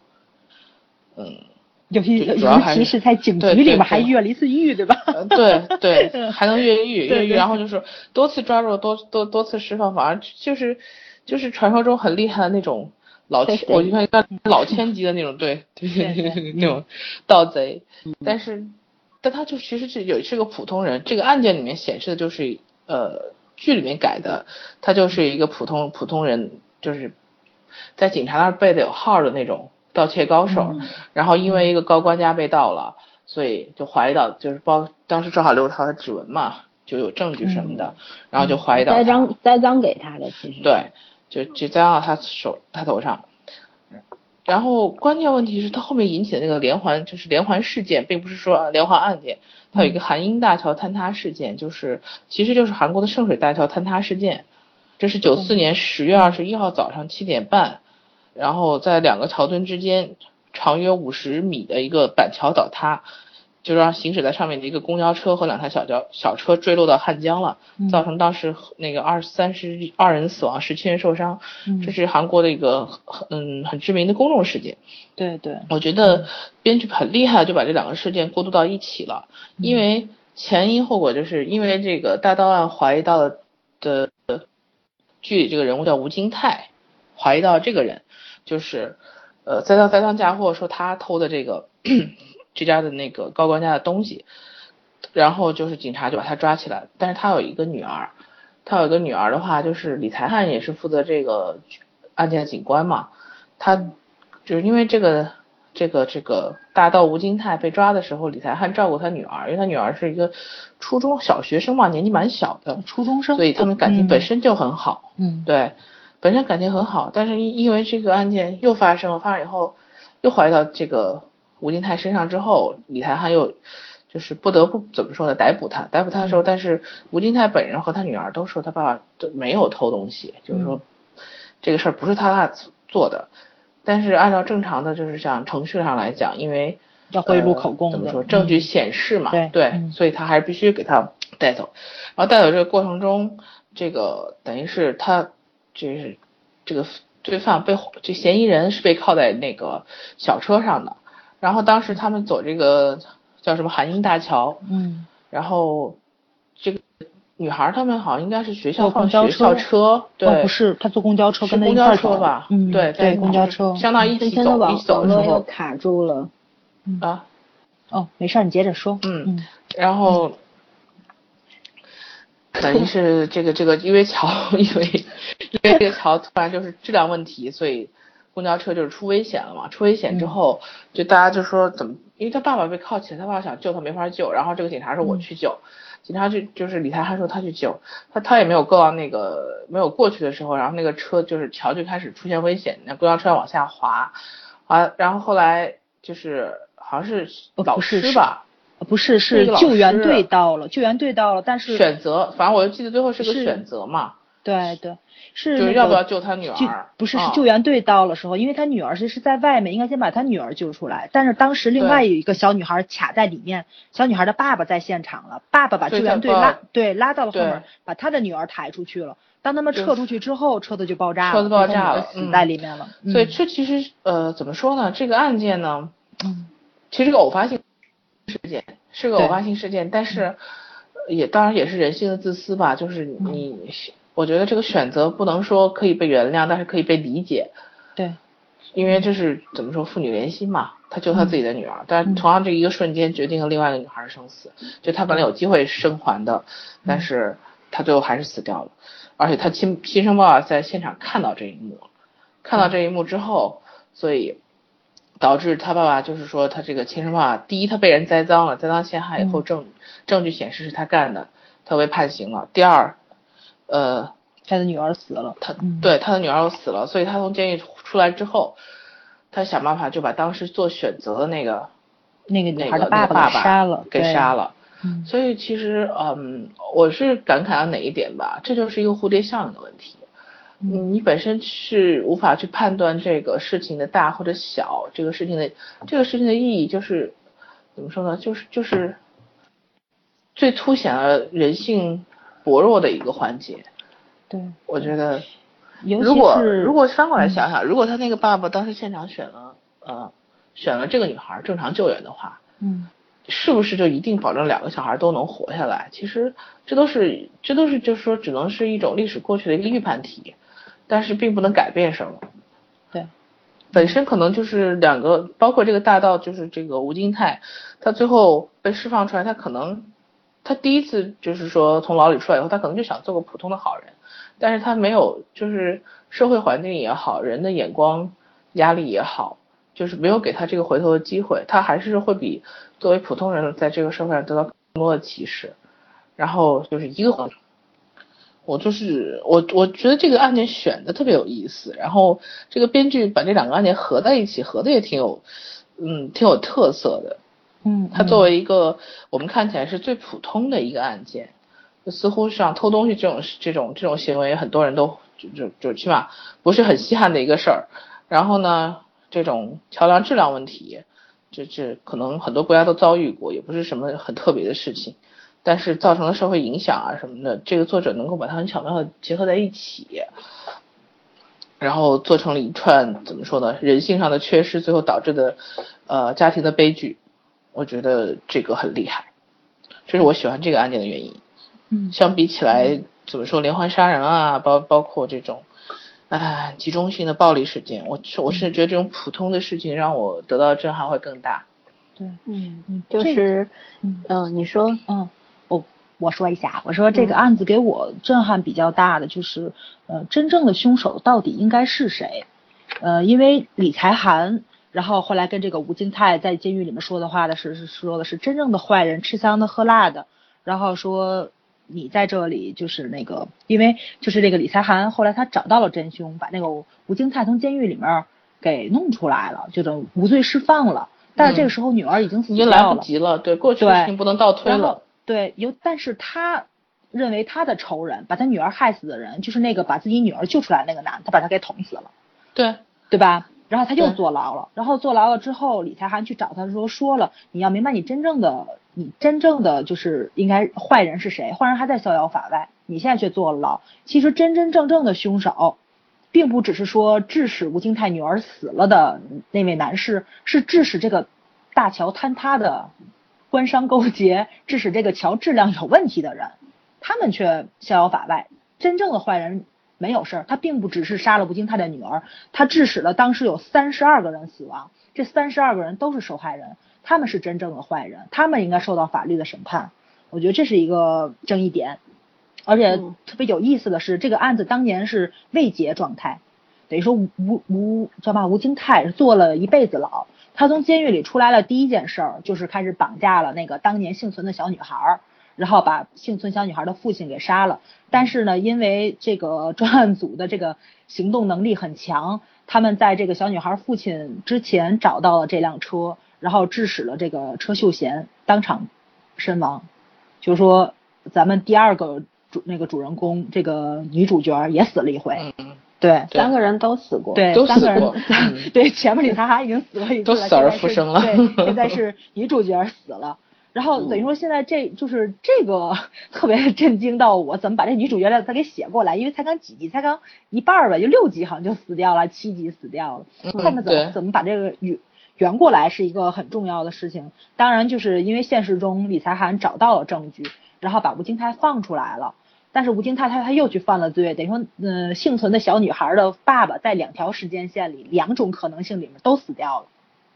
嗯，尤其尤其是在警局里面还越了一次狱，对吧？对对，(laughs) 还能越狱越狱，然后就是多次抓住，多多多次释放，反而就是就是传说中很厉害的那种。老千，我就看老千级的那种，对对对，那种盗贼。但是，但他就其实是有是个普通人。这个案件里面显示的就是，呃，剧里面改的，他就是一个普通普通人，就是在警察那儿背的有号的那种盗窃高手。然后因为一个高官家被盗了，所以就怀疑到，就是包当时正好留他的指纹嘛，就有证据什么的，然后就怀疑到栽赃栽赃给他的，其实。对。就就栽到他手他头上，然后关键问题是他后面引起的那个连环就是连环事件，并不是说连环案件，它有一个韩英大桥坍塌事件，就是其实就是韩国的圣水大桥坍塌事件，这是九四年十月二十一号早上七点半，然后在两个桥墩之间长约五十米的一个板桥倒塌。就让行驶在上面的一个公交车和两台小轿小车坠落到汉江了，造成当时那个二三十二人死亡，十七人受伤。这是韩国的一个嗯很知名的公众事件。对对，我觉得编剧很厉害，就把这两个事件过渡到一起了。因为前因后果，就是因为这个大盗案怀疑到的剧里这个人物叫吴金泰，怀疑到这个人就是呃栽赃栽赃嫁祸，说他偷的这个。(clears throat) 这家的那个高官家的东西，然后就是警察就把他抓起来。但是他有一个女儿，他有一个女儿的话，就是李才汉也是负责这个案件的警官嘛。他就是因为这个这个这个大盗吴金泰被抓的时候，李才汉照顾他女儿，因为他女儿是一个初中小学生嘛，年纪蛮小的初中生，所以他们感情本身就很好。嗯，对，本身感情很好，但是因为这个案件又发生了，发生以后又怀疑到这个。吴金泰身上之后，李才汉又就是不得不怎么说呢？逮捕他，逮捕他的时候，但是吴金泰本人和他女儿都说他爸爸都没有偷东西，就是说这个事儿不是他爸做的。但是按照正常的就是像程序上来讲，因为要贿赂口供，怎么说？证据显示嘛，对，所以他还是必须给他带走。然后带走这个过程中，这个等于是他就是这个罪犯被这嫌疑人是被铐在那个小车上的。然后当时他们走这个叫什么韩英大桥，嗯，然后这个女孩他们好像应该是学校放学校车，对，不是，他坐公交车跟公交车吧，嗯，对对，公交车，相当于一起走，一起走的时候卡住了，啊，哦，没事，你接着说，嗯，然后等于是这个这个因为桥 (laughs) 因为因为这个桥突然就是质量问题，所以。公交车就是出危险了嘛，出危险之后，就大家就说怎么，因为他爸爸被铐起来，他爸爸想救他没法救，然后这个警察说我去救，警察就就是李泰汉说他去救，他他也没有够到那个没有过去的时候，然后那个车就是桥就开始出现危险，那公交车往下滑，啊，然后后来就是好像是老师吧，不是是救援队到了，救援队到了，但是选择，反正我就记得最后是个选择嘛，对对。是要不要救他女儿？不是，是救援队到了时候，因为他女儿是是在外面，应该先把他女儿救出来。但是当时另外有一个小女孩卡在里面，小女孩的爸爸在现场了，爸爸把救援队拉对拉到了后面，把他的女儿抬出去了。当他们撤出去之后，车子就爆炸了，车子爆炸了，死在里面了。所以这其实呃怎么说呢？这个案件呢，嗯，其实是个偶发性事件，是个偶发性事件，但是也当然也是人性的自私吧，就是你。我觉得这个选择不能说可以被原谅，但是可以被理解。对，因为这是怎么说父女连心嘛，他救他自己的女儿，但是同样这一个瞬间决定了另外一个女孩的生死。就他本来有机会生还的，但是他最后还是死掉了。而且他亲亲生爸爸在现场看到这一幕，看到这一幕之后，所以导致他爸爸就是说他这个亲生爸爸，第一他被人栽赃了，栽赃陷害以后证证据显示是他干的，他被判刑了。第二，呃，他的女儿死了，他对他的女儿又死了，所以他从监狱出来之后，他想办法就把当时做选择的那个那个女那个孩的爸那个爸给杀了，给杀了。嗯所以其实，嗯，我是感慨到哪一点吧，这就是一个蝴蝶效应的问题。嗯，你本身是无法去判断这个事情的大或者小，这个事情的这个事情的意义就是怎么说呢？就是就是最凸显了人性薄弱的一个环节。对，我觉得，如果是如果翻过来想想，如果他那个爸爸当时现场选了呃选了这个女孩正常救援的话，嗯是不是就一定保证两个小孩都能活下来？其实这都是这都是就是说只能是一种历史过去的一个预判题，但是并不能改变什么。对，本身可能就是两个，包括这个大盗，就是这个吴金泰，他最后被释放出来，他可能他第一次就是说从牢里出来以后，他可能就想做个普通的好人，但是他没有就是社会环境也好，人的眼光压力也好，就是没有给他这个回头的机会，他还是会比作为普通人在这个社会上得到更多的歧视，然后就是一个。我就是我，我觉得这个案件选的特别有意思，然后这个编剧把这两个案件合在一起，合的也挺有，嗯，挺有特色的。嗯，它作为一个我们看起来是最普通的一个案件，就似乎像偷东西这种这种这种行为，很多人都就就就起码不是很稀罕的一个事儿。然后呢，这种桥梁质量问题，这这可能很多国家都遭遇过，也不是什么很特别的事情。但是造成了社会影响啊什么的，这个作者能够把它很巧妙的结合在一起，然后做成了一串怎么说呢，人性上的缺失，最后导致的呃家庭的悲剧，我觉得这个很厉害，这是我喜欢这个案件的原因。嗯相比起来，怎么说连环杀人啊，包包括这种，啊集中性的暴力事件，我是我是觉得这种普通的事情让我得到的震撼会更大。对，嗯，嗯就是，嗯嗯，你说，嗯，我我说一下，我说这个案子给我震撼比较大的就是，呃，真正的凶手到底应该是谁？呃，因为李才涵，然后后来跟这个吴金泰在监狱里面说的话的是是说的是真正的坏人，吃香的喝辣的，然后说你在这里就是那个，因为就是这个李才涵后来他找到了真凶，把那个吴金泰从监狱里面给弄出来了，就等无罪释放了。但是这个时候女儿已经死已经掉了，来不及了，对过去的对事情不能倒推了。对，有，但是他认为他的仇人，把他女儿害死的人，就是那个把自己女儿救出来那个男的，他把他给捅死了，对，对吧？然后他又坐牢了，然后坐牢了之后，李才涵去找他的时候说了，你要明白你真正的，你真正的就是应该坏人是谁？坏人还在逍遥法外，你现在却坐了牢。其实真真正正的凶手，并不只是说致使吴金泰女儿死了的那位男士，是致使这个大桥坍塌的官商勾结，致使这个桥质量有问题的人，他们却逍遥法外。真正的坏人没有事儿，他并不只是杀了吴京泰的女儿，他致使了当时有三十二个人死亡，这三十二个人都是受害人，他们是真正的坏人，他们应该受到法律的审判。我觉得这是一个争议点，而且嗯特别有意思的是，这个案子当年是未结状态，等于说吴吴吴叫嘛吴京泰是坐了一辈子牢，他从监狱里出来了，第一件事儿就是开始绑架了那个当年幸存的小女孩儿，然后把幸存小女孩的父亲给杀了。但是呢，因为这个 (laughs) 专案组的这个行动能力很强，他们在这个小女孩父亲之前找到了这辆车，然后致使了这个车秀贤当场身亡。就是说，咱们第二个主那个主人公这个女主角也死了一回，嗯，对。对三个人都死过，对，都三个人死过，(laughs) 嗯对，前面李才哈已经死过一次了，都死而复生了对，现在是女主角死了。然后等于说现在这就是这个 (laughs) 特别震惊到我，怎么把这女主角再给写过来？因为才刚几集，才刚一半儿吧，就六集好像就死掉了，七集死掉了。看看怎么怎么把这个圆圆过来是一个很重要的事情。当然，就是因为现实中李才涵找到了证据，然后把吴京泰放出来了。但是吴京泰他他又去犯了罪，等于说，呃，幸存的小女孩的爸爸在两条时间线里，两种可能性里面都死掉了。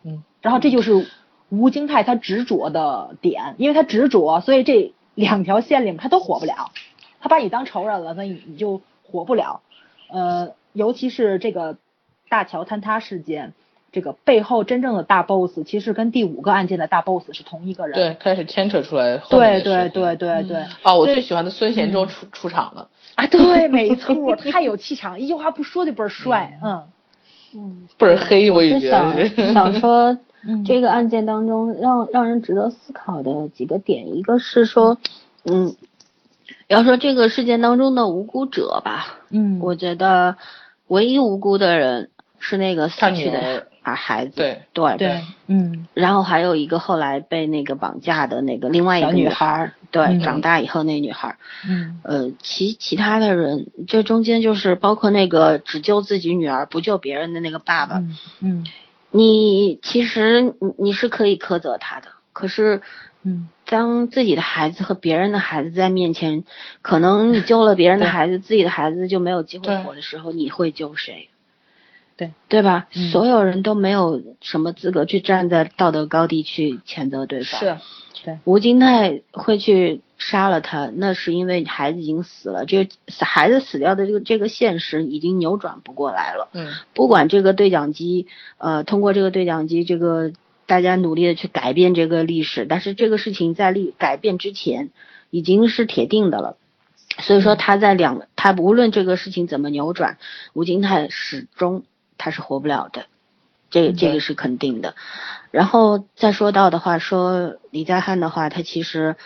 嗯，然后这就是吴京泰他执着的点，因为他执着，所以这两条线里面他都活不了。他把你当仇人了，那你你就活不了。呃，尤其是这个大桥坍塌事件，这个背后真正的大 boss 其实跟第五个案件的大 boss 是同一个人。对，开始牵扯出来对对对对对。啊，我最喜欢的孙贤周出出场了。啊，对，没错，(laughs) 太有气场，一句话不说就倍儿帅，嗯嗯，倍儿黑，我也觉是想得。想说嗯。这个案件当中让让人值得思考的几个点，一个是说，嗯，要说这个事件当中的无辜者吧，嗯，我觉得唯一无辜的人是那个死去的孩孩子，对对对，嗯，然后还有一个后来被那个绑架的那个另外一个女孩对，嗯长大以后那女孩儿，嗯。呃，其其他的人，这中间就是包括那个只救自己女儿不救别人的那个爸爸，嗯嗯你其实你你是可以苛责他的，可是嗯，当自己的孩子和别人的孩子在面前，可能你救了别人的孩子，自己的孩子就没有机会活的时候，你会救谁？对对吧？嗯所有人都没有什么资格去站在道德高地去谴责对方。是，对，吴金泰会去杀了他，那是因为孩子已经死了，这个孩子死掉的这个这个现实已经扭转不过来了。嗯，不管这个对讲机，呃，通过这个对讲机，这个大家努力的去改变这个历史，但是这个事情在历改变之前已经是铁定的了。所以说他在两，他无论这个事情怎么扭转，吴金泰始终他是活不了的，这这个是肯定的。然后再说到的话，说李在汉的话，他其实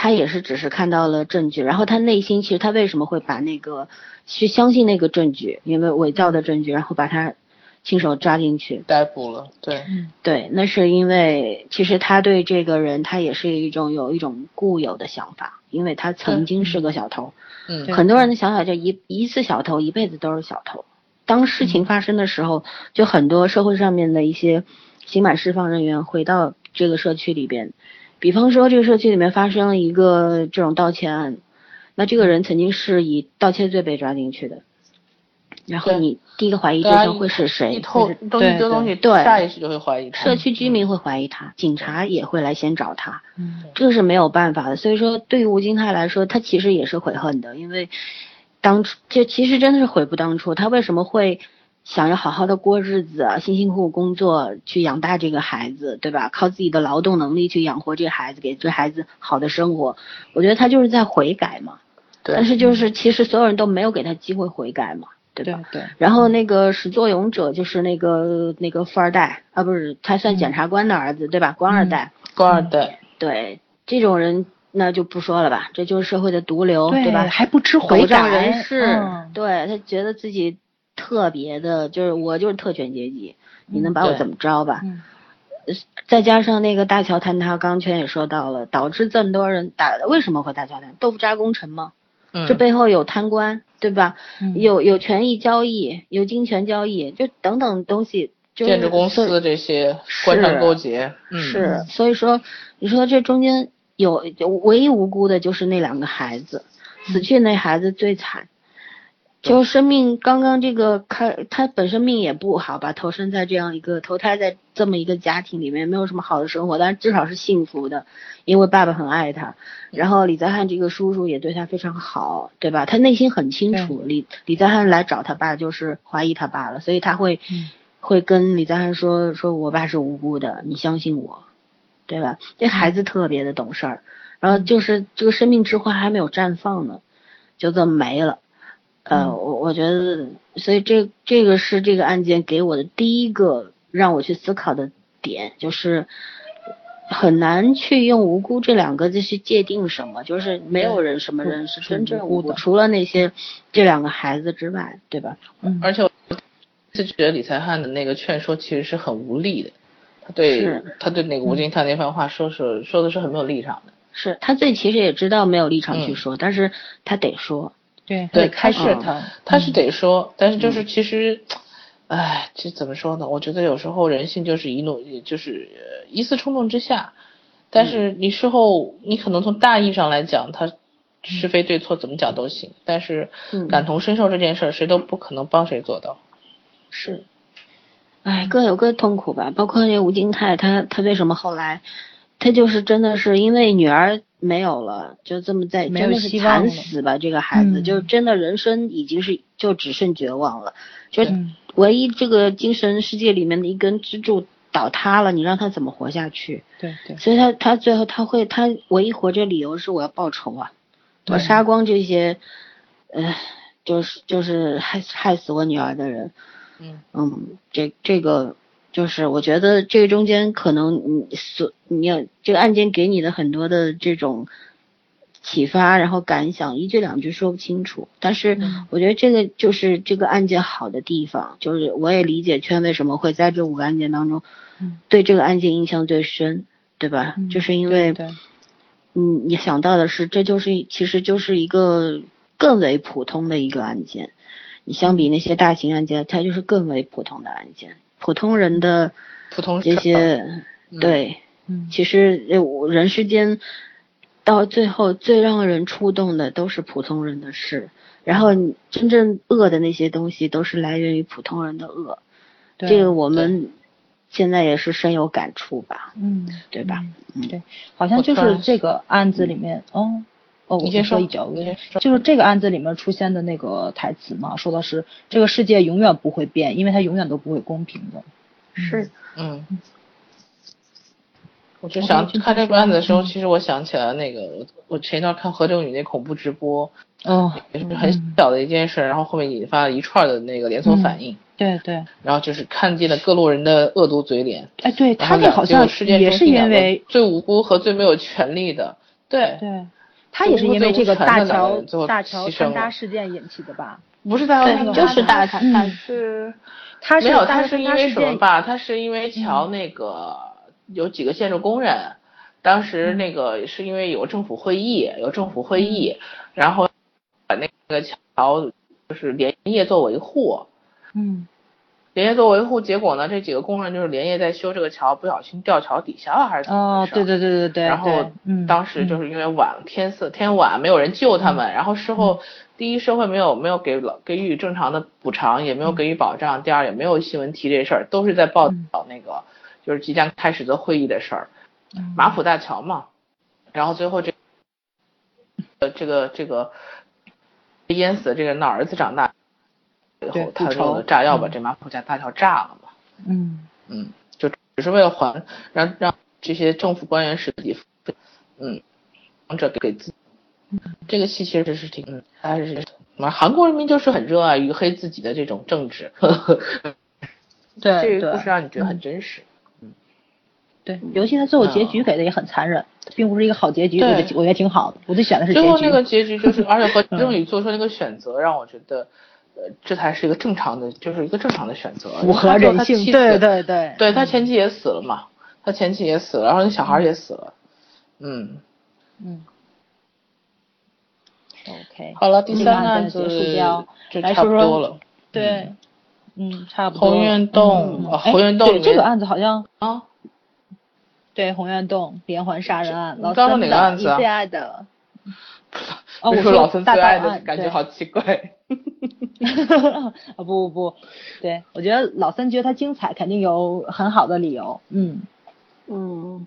他也是只是看到了证据，然后他内心其实他为什么会把那个去相信那个证据，因为伪造的证据，然后把他亲手抓进去，逮捕了，对，嗯。对，那是因为其实他对这个人，他也是一种有一种固有的想法，因为他曾经是个小偷。嗯。很多人的想法就一一次小偷，一辈子都是小偷。当事情发生的时候，就很多社会上面的一些刑满释放人员回到这个社区里边，比方说这个社区里面发生了一个这种盗窃案，那这个人曾经是以盗窃罪被抓进去的，然后你第一个怀疑对象会是谁？一偷东西对丢东西，对下意识就会怀疑他。社区居民会怀疑他，警察也会来先找他，嗯这个是没有办法的。所以说，对于吴金泰来说，他其实也是悔恨的，因为当初这其实真的是悔不当初。他为什么会想要好好的过日子啊，辛辛苦苦工作去养大这个孩子，对吧？靠自己的劳动能力去养活这个孩子，给这孩子好的生活。我觉得他就是在悔改嘛。对但是就是其实所有人都没有给他机会悔改嘛，对吧？对对，然后那个始作俑者就是那个那个富二代啊，不是他算检察官的儿子、对吧？官二代，官二代，对这种人那就不说了吧，这就是社会的毒瘤，对吧？还不知悔狗仗改人士，嗯对他觉得自己特别的，就是我就是特权阶级，你能把我怎么着吧？嗯再加上那个大桥坍塌，刚圈也说到了，导致这么多人打，为什么会大桥坍塌？豆腐渣工程吗？嗯，这背后有贪官，对吧？嗯有有权益交易，有金钱交易，就等等东西，就是建筑公司这些官商勾结，嗯，是，所以说你说这中间有有唯一无辜的就是那两个孩子，死去那孩子最惨，就生命刚刚这个开他本身命也不好吧，投身在这样一个投胎在这么一个家庭里面，没有什么好的生活，但是至少是幸福的，因为爸爸很爱他，然后李在汉这个叔叔也对他非常好，对吧？他内心很清楚，李李在汉来找他爸就是怀疑他爸了，所以他会。嗯会跟李在汉说说我爸是无辜的，你相信我，对吧？这孩子特别的懂事儿，然后就是这个生命之花还没有绽放呢，就这么没了。呃，嗯。我我觉得，所以这这个是这个案件给我的第一个让我去思考的点，就是很难去用无辜这两个字去界定什么，就是没有人什么人是真正无辜，无辜的除了那些这两个孩子之外，对吧？嗯。而且我就觉得李才汉的那个劝说其实是很无力的，他对是他对那个吴金泰那番话说是说的是很没有立场的，是他自己其实也知道没有立场去嗯。说，但是他得说，对对得开他是示他，他是得说，但是就是其实，唉，这怎么说呢？我觉得有时候人性就是一怒，就是呃一次冲动之下，但是你事后你可能从大义上来讲，他是非对错怎么讲都行，但是嗯。感同身受这件事儿，谁都不可能帮谁做到。是，哎，各有各痛苦吧。包括那吴金泰，他他为什么后来，他就是真的是因为女儿没有了，就这么在真的是惨死吧。这个孩子、嗯就真的人生已经是就只剩绝望了，就嗯唯一这个精神世界里面的一根支柱倒塌了，你让他怎么活下去？对对，所以他他最后他会他唯一活着理由是我要报仇啊，我杀光这些，呃，就是就是害害死我女儿的人。嗯嗯，这这个就是我觉得这个中间可能你所你要这个案件给你的很多的这种启发，然后感想一句两句说不清楚。但是嗯我觉得这个就是这个案件好的地方，就是我也理解圈为什么会在这五个案件当中嗯对这个案件印象最深，对吧？嗯就是因为嗯，你想到的是，这就是其实就是一个更为普通的一个案件。你相比那些大型案件，它就是更为普通的案件，普通人的这普通这些，嗯对，嗯。其实人世间到最后最让人触动的都是普通人的事，然后真正恶的那些东西都是来源于普通人的恶，这个我们现在也是深有感触吧，嗯对吧？嗯？对，好像就是这个案子里面，哦哦，我你先说说一脚，我先说。就是这个案子里面出现的那个台词嘛，说的是这个世界永远不会变，因为它永远都不会公平的。是，嗯，我就想去看这个案子的时候，嗯。其实我想起来那个我我前一段看何正宇那恐怖直播，哦，也是很小的一件事，然后后面引发了一串的那个连锁反应，对对，然后就是看见了各路人的恶毒嘴脸，哎，对他那好像也是因为，最无辜和最没有权利的，对，对，他也是因为这个大权的两个乔人最后大乔牺牲了穿搭事件引起的吧？不是大对家就是大他是。他是没有，他是因为什么吧？他是因为桥那个、有几个建筑工人，当时那个是因为有政府会议，有政府会议，然后把那个桥就是连夜做维护，嗯连夜做维护，结果呢，这几个工人就是连夜在修这个桥，不小心掉桥底下了，还是怎么回事？哦，对对对对对，然后嗯，当时就是因为晚天色天晚，没有人救他们。然后事后，第一社会没有没有给老给予正常的补偿，也没有给予保障。第二也没有新闻提这事儿，都是在报道那个就是即将开始的会议的事儿，嗯马浦大桥嘛。然后最后这呃这个这个淹死的这个人的儿子长大后，他用了炸药把嗯这马浦家大桥炸了嘛。嗯嗯，就只是为了还让让这些政府官员使自己，嗯，王者给自己。这个戏其实是挺，嗯，还是嘛，韩国人民就是很热爱于黑自己的这种政治，对 (laughs) 对这个故事让你觉得很嗯真实。对，尤其他最后结局给的也很残忍，并不是一个好结局，我觉得我觉得挺好的，我就选的是结局。最后那个结局就是，(laughs) 而且和嗯郑宇做出那个选择，让我觉得，呃，这才是一个正常的，就是一个正常的选择，符合人性，对对对，对他前妻也死了嘛，他前妻也死了，然后那小孩也死了，嗯，嗯，OK，好了，第三个案子，就差不多了。对，嗯，差不多。红院洞啊嗯哎红院洞里面对这个案子好像啊，对红院洞连环杀人案，老三的个案子最爱的。(laughs) 哦，我说老孙最爱的，感觉好奇怪。(laughs) (laughs) 啊不不不，对我觉得老三觉得他精彩，肯定有很好的理由。嗯嗯，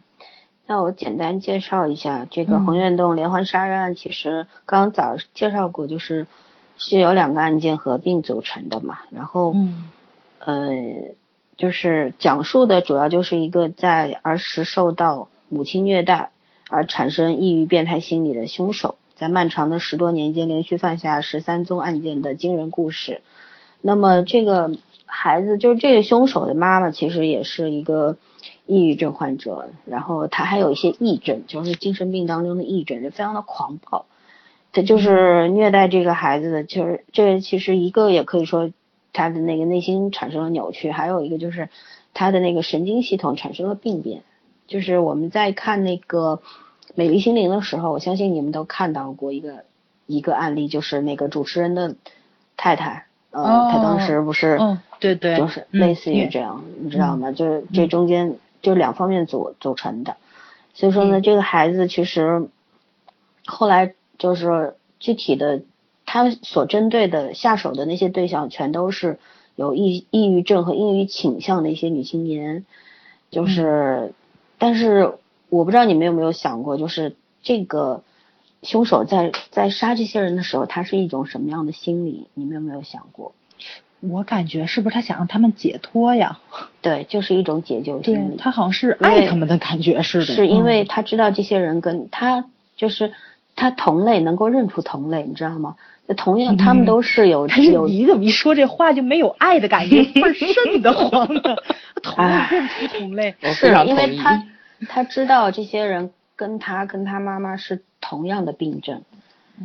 那我简单介绍一下这个嗯红院洞连环杀人案。其实刚刚早介绍过，就是是由两个案件合并组成的嘛。然后，嗯呃，就是讲述的主要就是一个在儿时受到母亲虐待而产生抑郁变态心理的凶手，在漫长的十多年间连续犯下十三宗案件的惊人故事。那么这个孩子就是这个凶手的妈妈，其实也是一个抑郁症患者，然后他还有一些癔症，就是精神病当中的癔症，就非常的狂暴。他就是虐待这个孩子的，就是这其实一个也可以说他的那个内心产生了扭曲，还有一个就是他的那个神经系统产生了病变。就是我们在看那个《美丽心灵》的时候，我相信你们都看到过一个一个案例，就是那个主持人的太太，呃，哦她当时不是，嗯对对，就是嗯类似于这样，你知道吗？就是这中间就两方面组组成的，所以说呢，嗯这个孩子其实后来就是具体的，他所针对的下手的那些对象，全都是有抑抑郁症和抑郁倾向的一些女青年。就是，但是我不知道你们有没有想过，就是这个凶手在在杀这些人的时候，他是一种什么样的心理？你们有没有想过？我感觉是不是他想让他们解脱呀？对，就是一种解救心理。他好像是爱他们的感觉似的。是因为他知道这些人跟他就是他同类能够认出同类，你知道吗？同样，他们都是有有。你怎么一说这话就没有爱的感觉，倍儿瘆得慌的。(laughs) 同类认出同类，是因为他他知道这些人跟他跟他妈妈是同样的病症。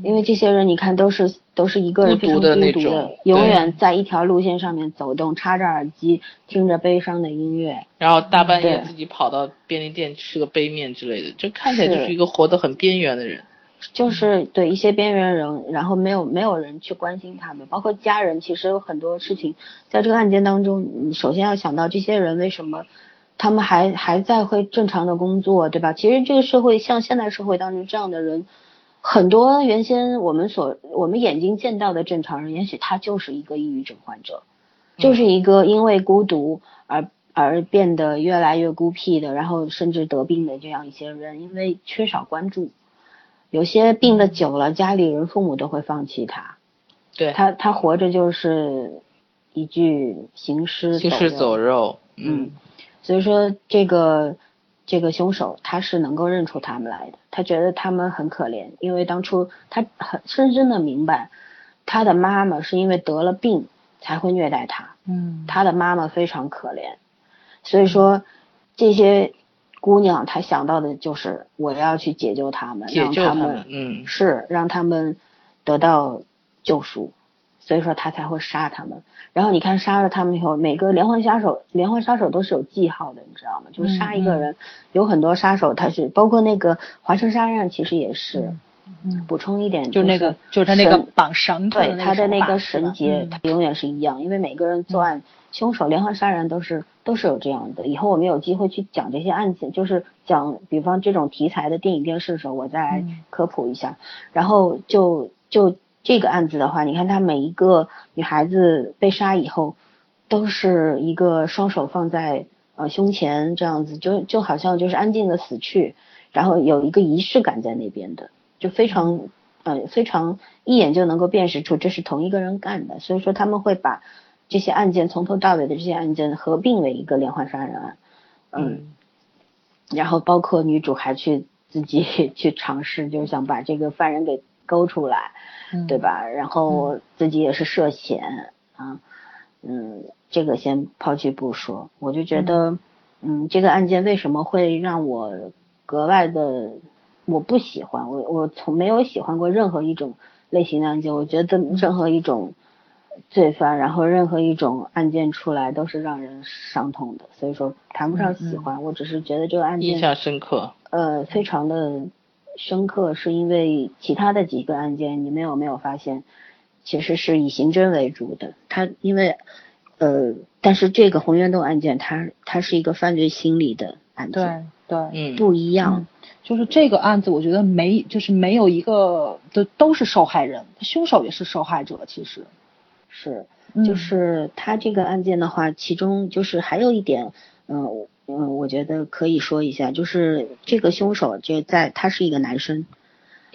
因为这些人，你看都是都是一个人非常孤独的，永远在一条路线上面走动，插着耳机听着悲伤的音乐，然后大半夜自己跑到便利店吃个杯面之类的，就看起来就是一个活得很边缘的人。就是对一些边缘人，然后没有没有人去关心他们，包括家人，其实有很多事情，在这个案件当中，你首先要想到这些人为什么他们还还在会正常的工作，对吧？其实这个社会像现代社会当中这样的人。很多原先我们所我们眼睛见到的正常人，也许他就是一个抑郁症患者，就是一个因为孤独而而变得越来越孤僻的，然后甚至得病的这样一些人，因为缺少关注，有些病的久了，家里人父母都会放弃他，对。他他活着就是一具行尸行尸走肉，嗯，所以说这个。这个凶手他是能够认出他们来的，他觉得他们很可怜，因为当初他很深深的明白，他的妈妈是因为得了病才会虐待他，嗯，他的妈妈非常可怜，所以说这些姑娘她想到的就是我要去解救他们，让他们，嗯，是让他们得到救赎。所以说他才会杀他们，然后你看杀了他们以后，每个连环杀手，连环杀手都是有记号的，你知道吗？就是杀一个人，有很多杀手他是，包括那个华城杀人案，其实也是。嗯。补充一点，就是那个，就是他那个绑绳对他的那个绳结，他永远是一样，因为每个人作案，凶手连环杀人都是都是有这样的。以后我们有机会去讲这些案件，就是讲比方这种题材的电影电视的时候，我再科普一下。然后就就。这个案子的话，你看他每一个女孩子被杀以后，都是一个双手放在呃胸前这样子，就就好像就是安静的死去，然后有一个仪式感在那边的，就非常呃非常一眼就能够辨识出这是同一个人干的，所以说他们会把这些案件从头到尾的这些案件合并为一个连环杀人案，嗯，然后包括女主还去自己 (laughs) 去尝试，就是想把这个犯人给勾出来。对吧？然后自己也是涉嫌啊，嗯，这个先抛弃不说，我就觉得，嗯，这个案件为什么会让我格外的我不喜欢？我我从没有喜欢过任何一种类型的案件，我觉得任何一种罪犯，然后任何一种案件出来都是让人伤痛的，所以说谈不上喜欢，我只是觉得这个案件印象深刻，呃，非常的。深刻是因为其他的几个案件，你们有没有发现，其实是以刑侦为主的？他因为，呃，但是这个红源洞案件，它它是一个犯罪心理的案件，对对，嗯，不一样。就是这个案子，我觉得没，就是没有一个都都是受害人，凶手也是受害者，其实是，就是他这个案件的话，其中就是还有一点，嗯。嗯，我觉得可以说一下，就是这个凶手就在他是一个男生，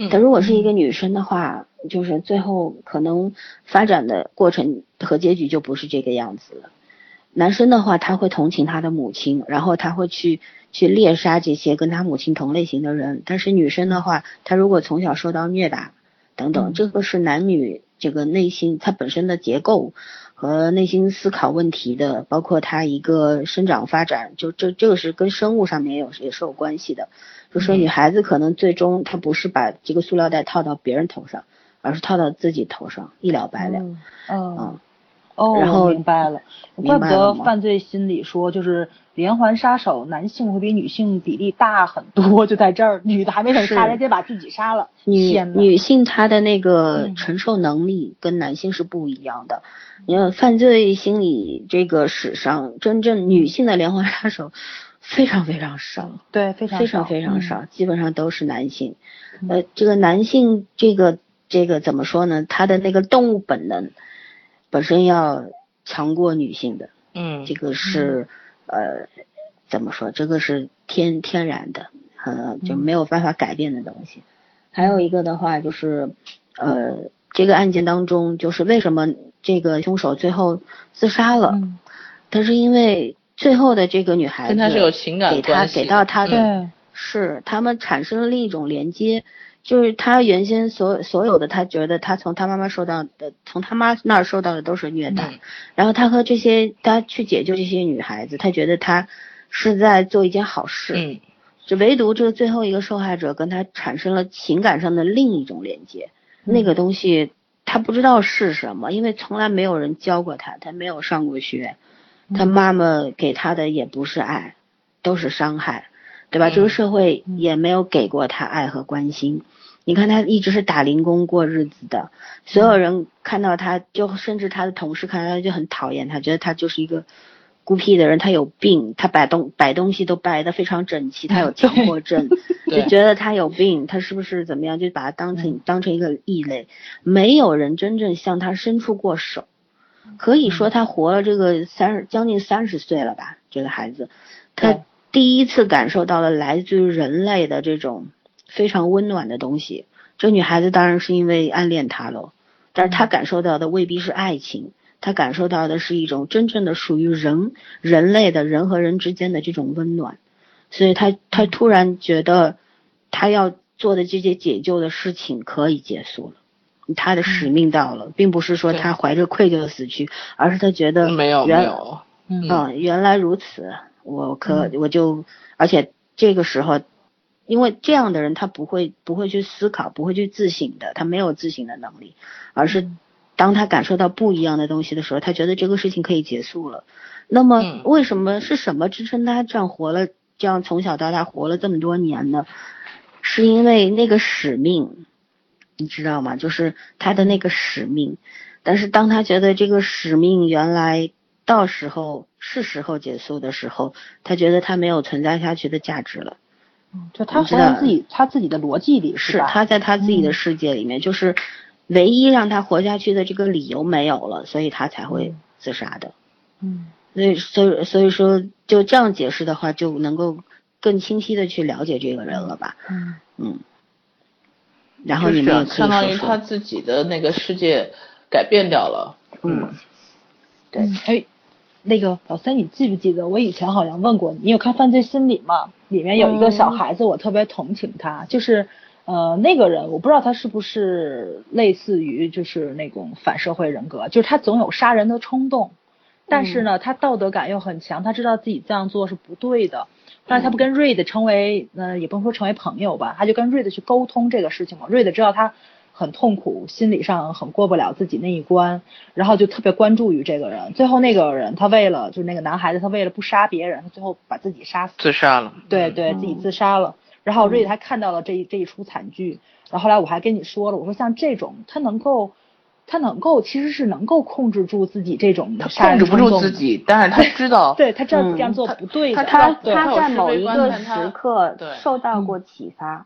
他如果是一个女生的话，就是最后可能发展的过程和结局就不是这个样子了。男生的话，他会同情他的母亲，然后他会去去猎杀这些跟他母亲同类型的人。但是女生的话，她如果从小受到虐打等等，这个是男女这个内心它本身的结构。和内心思考问题的，包括他一个生长发展，就这这个是跟生物上面有也是有关系的。就说女孩子可能最终她不是把这个塑料袋套到别人头上，而是套到自己头上，一了百了。嗯。哦，然后明白了，怪不得犯罪心理说就是连环杀手男性会比女性比例大很多，就在这儿，女的还没等杀，人家把自己杀了。女女性她的那个承受能力跟男性是不一样的。你看犯罪心理这个史上真正女性的连环杀手，非常非常少，对，非常非常少非常少，嗯基本上都是男性。嗯呃，这个男性这个这个怎么说呢？他的那个动物本能本身要强过女性的，嗯这个是呃怎么说？这个是天天然的，呃就嗯没有办法改变的东西。还有一个的话就是呃这个案件当中，就是为什么这个凶手最后自杀了？嗯他是因为最后的这个女孩子跟他是有情感给他关系的给到他的对，是他们产生了另一种连接，就是他原先所所有的他觉得他从他妈妈受到的，从他妈那儿受到的都是虐待，嗯。然后他和这些他去解救这些女孩子，他觉得他是在做一件好事，嗯。就唯独这个最后一个受害者跟他产生了情感上的另一种连接，那个东西他不知道是什么，因为从来没有人教过他，他没有上过学，他妈妈给他的也不是爱，都是伤害，对吧？嗯这个社会也没有给过他爱和关心。你看他一直是打零工过日子的，所有人看到他就甚至他的同事看到他就很讨厌他，觉得他就是一个孤僻的人，他有病，他摆东摆东西都摆得非常整齐，他有强迫症，(laughs) 就觉得他有病，他是不是怎么样，就把他当成当成一个异类，没有人真正向他伸出过手。可以说他活了这个三十将近三十岁了吧，这个孩子，他对第一次感受到了来自于人类的这种非常温暖的东西。这女孩子当然是因为暗恋他喽，但是她感受到的未必是爱情，她感受到的是一种真正的属于人人类的人和人之间的这种温暖，所以她她突然觉得，她要做的这些解救的事情可以结束了，她的使命到了，并不是说对。她怀着愧疚的死去，而是她觉得没有没有，嗯。嗯，原来如此，我可我就，而且这个时候，因为这样的人他不会不会去思考，不会去自省的，他没有自省的能力，而是当他感受到不一样的东西的时候，他觉得这个事情可以结束了。那么嗯为什么是什么支撑他这样活了，这样从小到大活了这么多年呢？是因为那个使命，你知道吗？就是他的那个使命。但是当他觉得这个使命原来到时候是时候结束的时候，他觉得他没有存在下去的价值了。就他活在自己他自己的逻辑里吧？是他在他自己的嗯世界里面，就是唯一让他活下去的这个理由没有了，所以他才会自杀的。嗯所以，所以，所以说，就这样解释的话，就能够更清晰的去了解这个人了吧？嗯嗯。然后你们也可以相当于他自己的那个世界改变掉了。嗯，对嗯哎，那个老三，你记不记得我以前好像问过你，你有看《犯罪心理》吗？里面有一个小嗯孩子，我特别同情他，就是呃那个人，我不知道他是不是类似于就是那种反社会人格，就是他总有杀人的冲动，但是呢，他道德感又很强，他知道自己这样做是不对的。但是他不跟瑞的成为，呃，也不能说成为朋友吧，他就跟瑞的去沟通这个事情嘛。瑞的知道他很痛苦，心理上很过不了自己那一关，然后就特别关注于这个人。最后那个人，他为了就是那个男孩子，他为了不杀别人，他最后把自己杀死。自杀了。嗯对对，自己自杀了。然后瑞他看到了这一这一出惨剧，然后后来我还跟你说了，我说像这种他能够，他能够其实是能够控制住自己这种他杀控制不住自己，但是他知道，(laughs) 对他知道嗯这样做他不对的，他对他在某一个时刻对受到过启发。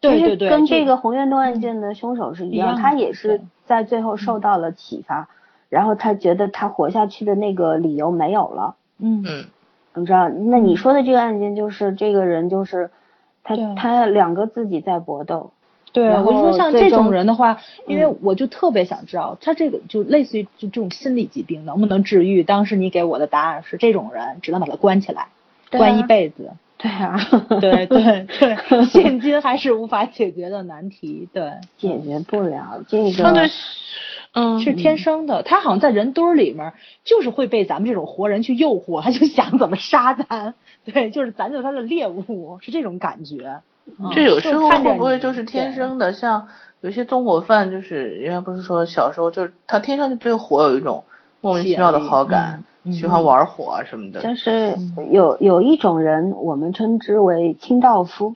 对其实跟对对就这个红源洞案件的凶手是一样，他也是在最后受到了启发，然后他觉得他活下去的那个理由没有了。嗯嗯，你知道，那你说的这个案件就是这个人就是他他两个自己在搏斗。对，我就说像这种人的话，因为嗯我就特别想知道，他这个就类似于就这种心理疾病能不能治愈？当时你给我的答案是，这种人只能把他关起来，啊关一辈子。对啊，对对 (laughs) 对，现今还是无法解决的难题。对，解决不了这个对个。嗯是天生的，他好像在人堆儿里面，就是会被咱们这种活人去诱惑，他就想怎么杀咱。对，就是咱就是他的猎物，是这种感觉。嗯这有时候会不会就是天生的？像有些纵火犯，就是人家不是说小时候就是他天生就对火有一种莫名其妙的好感，喜欢玩火啊什么的。就是有有一种人，我们称之为清道夫，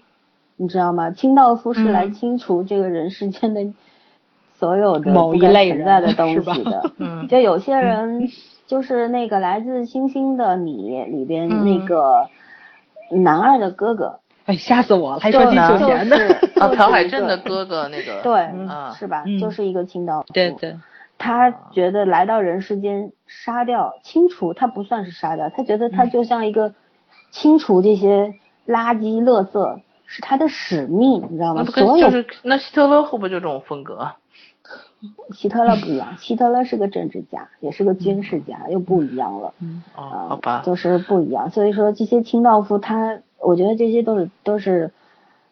你知道吗？清道夫是来嗯清除这个人世间的所有的某不该一类存在的东西的。嗯就有些人就是那个来自星星的你里边嗯那个。男二的哥哥，哎，吓死我了，还说金秀就贤呢。是啊，就是朴海镇的哥哥那个，对，啊是吧？嗯就是一个清道夫。对对，他觉得来到人世间杀掉清除，他不算是杀掉，他觉得他就像一个清除这些垃圾垃圾是他的使命，你知道吗？所有就是那希特勒会不会就这种风格啊？(laughs) 希特勒不一样，希特勒是个政治家，也是个军事家，又不一样了。哦，啊，好吧，就是不一样。所以说这些清道夫他，我觉得这些都是都是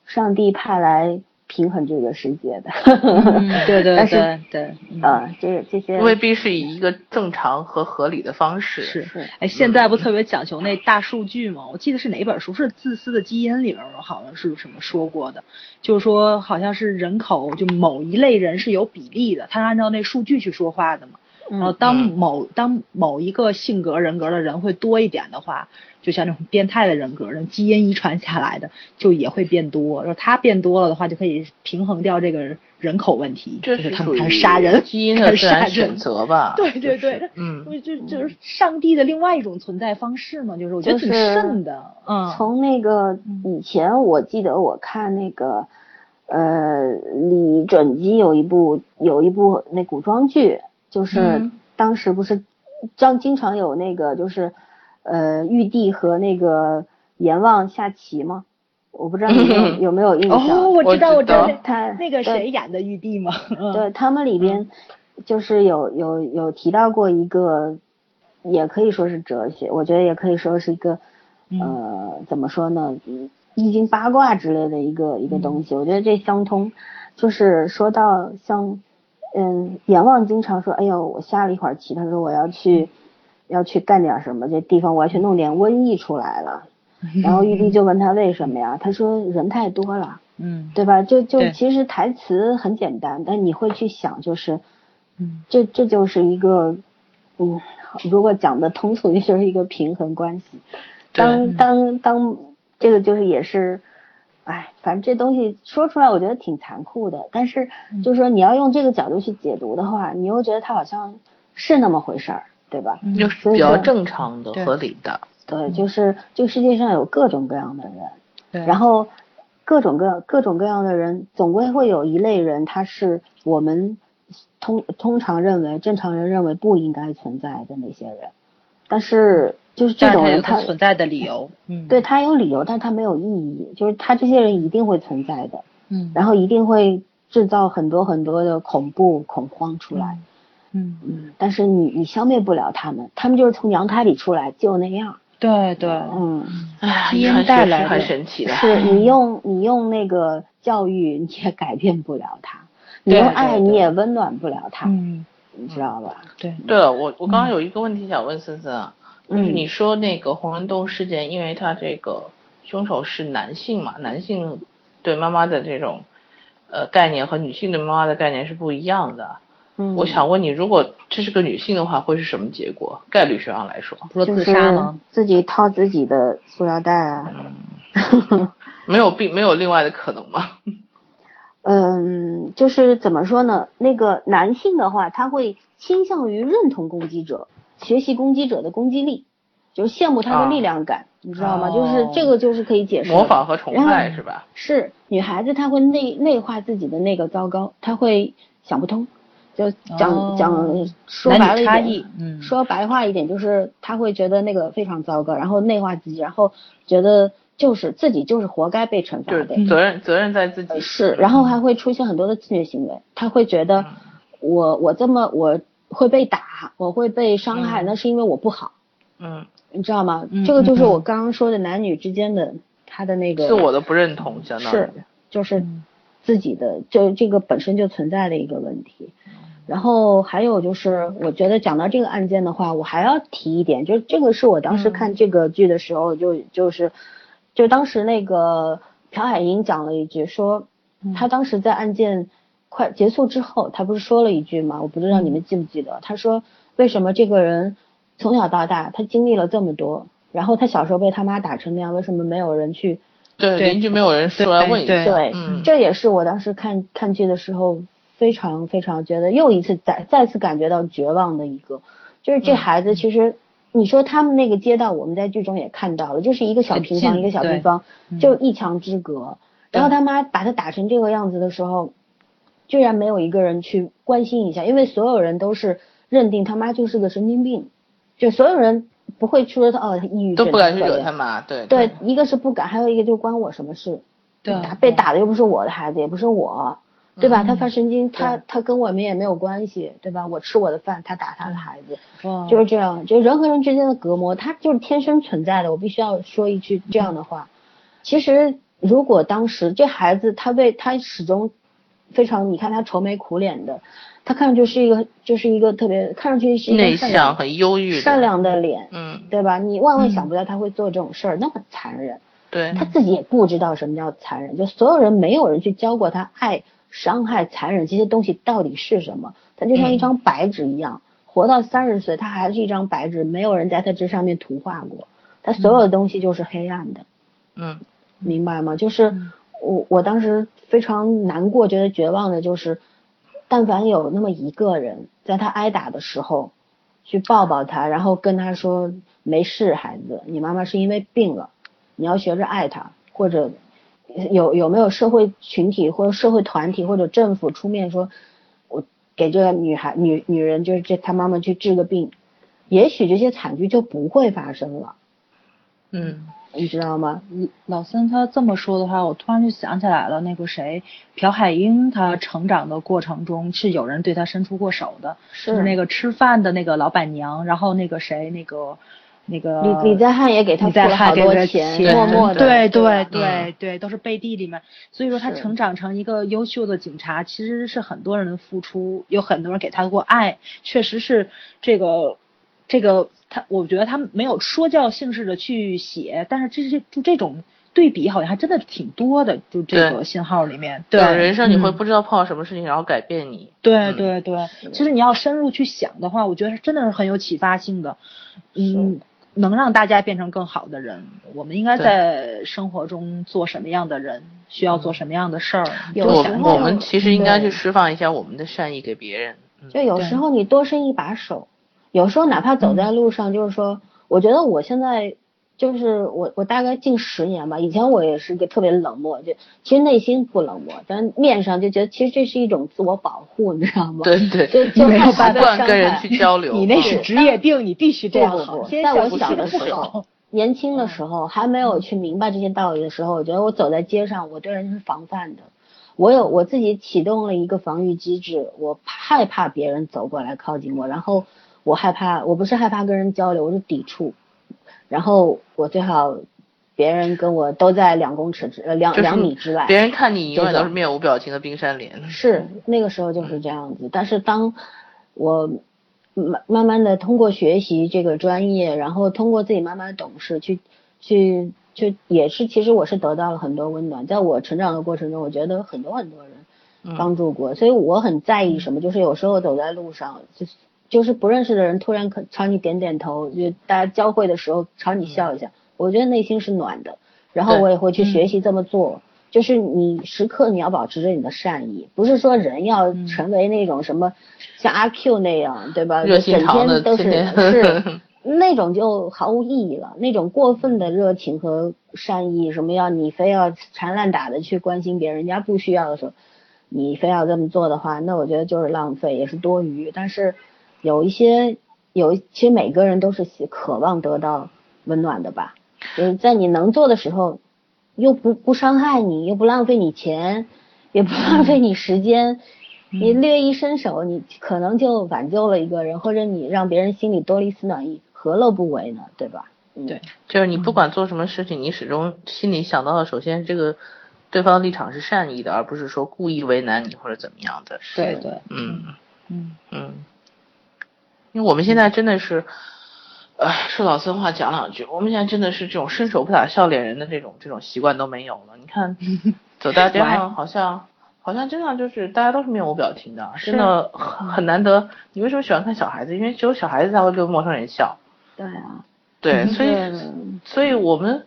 上帝派来平衡这个世界的。嗯，(laughs) 对对对对，嗯啊，这这些未必是以一个正常和合理的方式。是是哎，现在不特别讲求那大数据吗？我记得是哪本书，是《自私的基因》里边儿好像是什么说过的，就是说好像是人口就某一类人是有比例的，他是按照那数据去说话的嘛。然后当嗯某当某一个性格人格的人会多一点的话，就像那种变态的人格，那基因遗传下来的就也会变多。然后他变多了的话，就可以平衡掉这个人口问题，这就是他属于们开始杀人，基因的杀选择吧？对对对就是嗯，就就就是上帝的另外一种存在方式嘛，就是我觉得挺就是瘆的，嗯，从那个以前，我记得我看那个，呃，李准基有一部有一部那古装剧，就是嗯当时不是张经常有那个就是，呃，玉帝和那个阎王下棋吗？我不知道你有有没有印象？哦，我知道，我知道他那个谁演的玉帝嘛，嗯。对他们里边就是有有有提到过一个，也可以说是哲学，我觉得也可以说是一个，嗯。呃，怎么说呢，嗯易经八卦之类的一个一个东西，我觉得这相通，就是说到像，嗯，阎王经常说，哎呦，我下了一会儿棋，他说我要去要去干点什么，这地方我要去弄点瘟疫出来了，(laughs) 然后玉帝就问他为什么呀？他说人太多了。嗯对吧？就就其实台词很简单，但你会去想，就是，嗯，这这就是一个，嗯，如果讲的通俗，(laughs) 就是一个平衡关系。当当当，这个就是也是，哎，反正这东西说出来，我觉得挺残酷的。但是嗯就是说，你要用这个角度去解读的话，你又觉得它好像是那么回事儿，对吧？嗯。就是比较正常的、合理的。对，就是这个世界上有各种各样的人，对，然后各种各各种各样的人，总归会有一类人，他是我们通通常认为正常人认为不应该存在的那些人，但是就是这种人，他它存在的理由，嗯，对他有理由，但他没有意义，就是他这些人一定会存在的，嗯，然后一定会制造很多很多的恐怖恐慌出来，嗯，嗯嗯，但是你你消灭不了他们，他们就是从娘胎里出来就那样，对对，嗯。哎呀，基因遗传学是很带来的神奇的。是你用你用那个教育，你也改变不了他；你用爱，你也温暖不了他，嗯，你知道吧？对，对了，我我刚刚有一个问题想问森森啊，就是嗯你说那个红人洞事件，因为他这个凶手是男性嘛，男性对妈妈的这种呃概念和女性对妈妈的概念是不一样的。嗯，我想问你，如果这是个女性的话，会是什么结果？概率学上来说，不说自杀吗？自己套自己的塑料袋啊。(laughs) 没有并没有另外的可能吗？(laughs) 嗯，就是怎么说呢？那个男性的话，他会倾向于认同攻击者，学习攻击者的攻击力，就是羡慕他的啊力量感，你知道吗？哦就是这个就是可以解释模仿和崇拜是吧？是女孩子，她会内内化自己的那个糟糕，她会想不通，就讲、哦。讲说白了一点，差异，嗯，说白话一点就是他会觉得那个非常糟糕，然后内化自己，然后觉得就是自己就是活该被惩罚就是的，责任责任在自己。呃是，然后还会出现很多的自虐行为，他会觉得我我这么我会被打，我会被伤害，嗯。那是因为我不好，嗯，你知道吗？嗯？这个就是我刚刚说的男女之间的他的那个自我的不认同，相当于。是，就是自己的，就这个本身就存在的一个问题。然后还有就是，我觉得讲到这个案件的话，我还要提一点，就是这个是我当时看这个剧的时候就就是，就当时那个朴海英讲了一句，说他当时在案件快结束之后，他不是说了一句吗？我不知道你们记不记得，他说为什么这个人从小到大他经历了这么多，然后他小时候被他妈打成那样，为什么没有人去对对邻居没有人出来问一对下，对，嗯，这也是我当时看看剧的时候非常非常觉得又一次再再次感觉到绝望的一个，就是这孩子其实你说他们那个街道，我们在剧中也看到了，就是一个小平房，一个小平房，嗯就一墙之隔。然后他妈把他打成这个样子的时候，居然没有一个人去关心一下，因为所有人都是认定他妈就是个神经病，就所有人不会说他哦他抑郁症都不敢去惹他妈，对对，一个是不敢，还有一个就关我什么事？对打被打的又不是我的孩子，也不是我，对吧？嗯他发神经，他他跟我们也没有关系，对吧？我吃我的饭，他打他的孩子，哇就是这样。就人和人之间的隔膜，它就是天生存在的。我必须要说一句这样的话。其实，如果当时这孩子他被他始终非常，你看他愁眉苦脸的，他看上去是一个就是一个特别看上去是一个内向很忧郁的，善良的脸，嗯，对吧？你万万嗯想不到他会做这种事儿，那么残忍。对，他自己也不知道什么叫残忍，就所有人没有人去教过他爱、伤害、残忍这些东西到底是什么。他就像一张白纸一样，活到三十岁，他还是一张白纸，没有人在他这上面涂画过。他所有的东西就是黑暗的，嗯明白吗？就是我我当时非常难过，觉得绝望的就是，但凡有那么一个人在他挨打的时候，去抱抱他，然后跟他说没事，孩子，你妈妈是因为病了，你要学着爱她，或者有有没有社会群体或者社会团体或者政府出面说，我给这个女孩女女人就是这她妈妈去治个病，也许这些惨剧就不会发生了，嗯你知道吗？老三他这么说的话，我突然就想起来了，那个谁，朴海英，他成长的过程中是有人对他伸出过手的，是那个吃饭的那个老板娘，然后那个谁，那个那个李李在汉也给他付了好多钱，钱默默的，对对对对对，都是背地里面，所以说他成长成一个优秀的警察，其实是很多人的付出，有很多人给他过爱，确实是这个这个他，我觉得他没有说教性质的去写，但是这些就这种对比好像还真的挺多的，就这个信号里面，对对，人生你会嗯。不知道碰到什么事情，然后改变你，对嗯对对，其实你要深入去想的话，我觉得真的是很有启发性的，嗯，能让大家变成更好的人。我们应该在生活中做什么样的人，需要做什么样的事儿，有想想时候我们其实应该去释放一下我们的善意给别人，嗯。就有时候你多伸一把手，有时候哪怕走在路上，就是说，我觉得我现在就是我我大概近十年吧，以前我也是个特别冷漠，就其实内心不冷漠，但面上就觉得其实这是一种自我保护，你知道吗？对对，就就没有习惯跟人去交流，(laughs) 嗯你那是职业病，你必须这样在我小的时候，年轻的时候还没有去明白这些道理的时候，我觉得我走在街上，我对人是防范的。我有我自己启动了一个防御机制，我害怕别人走过来靠近我，然后我害怕，我不是害怕跟人交流，我是抵触。然后我最好别人跟我都在两公尺之呃两就是两米之外，别人看你永远都是面无表情的冰山脸，是那个时候就是这样子，但是当我慢慢慢的通过学习这个专业，然后通过自己慢慢懂事，去去去也是，其实我是得到了很多温暖，在我成长的过程中，我觉得很多很多人帮助过，所以我很在意什么，就是有时候走在路上，就是就是不认识的人突然可朝你点点头，就大家交汇的时候朝你笑一下，我觉得内心是暖的，然后我也会去学习这么做。就是你时刻你要保持着你的善意，不是说人要成为那种什么像阿 Q 那样，对吧？整心肠的天都是是 (laughs) 那种就毫无意义了。那种过分的热情和善意，什么要你非要缠烂打的去关心别人，人家不需要的时候，你非要这么做的话，那我觉得就是浪费，也是多余。但是有一些有，其实每个人都是喜渴望得到温暖的吧，就是在你能做的时候，又不不伤害你，又不浪费你钱，也不浪费你时间。你略一伸手，你可能就挽救了一个人，或者你让别人心里多了一丝暖意，何乐不为呢？对吧？嗯、对，就是你不管做什么事情，你始终心里想到的，首先这个对方的立场是善意的，而不是说故意为难你或者怎么样的。对对，嗯嗯嗯，因为我们现在真的是，呃，说老孙话讲两句，我们现在真的是这种伸手不打笑脸人的这种这种习惯都没有了。你看，(laughs) 走大街上好像好像真的就是大家都是面无表情的，真的很很难得。你为什么喜欢看小孩子？因为只有小孩子才会跟陌生人笑。对啊，对，(laughs) 所以所以我们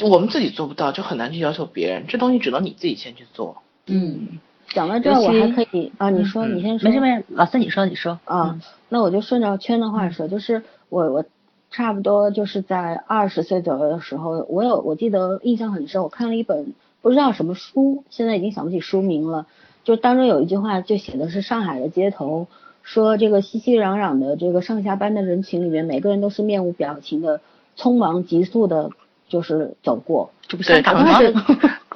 我们自己做不到，就很难去要求别人。这东西只能你自己先去做。嗯，讲到这儿，我还可以啊，你说，嗯你先说。没事没事，老四你说你说啊，那我就顺着圈的话说，就是我我差不多就是在二十岁左右的时候，我有我记得印象很深，我看了一本不知道什么书，现在已经想不起书名了。就当中有一句话，就写的是上海的街头，说这个熙熙攘攘的这个上下班的人群里面，每个人都是面无表情的，匆忙急速的，就是走过。这不对，香港吗？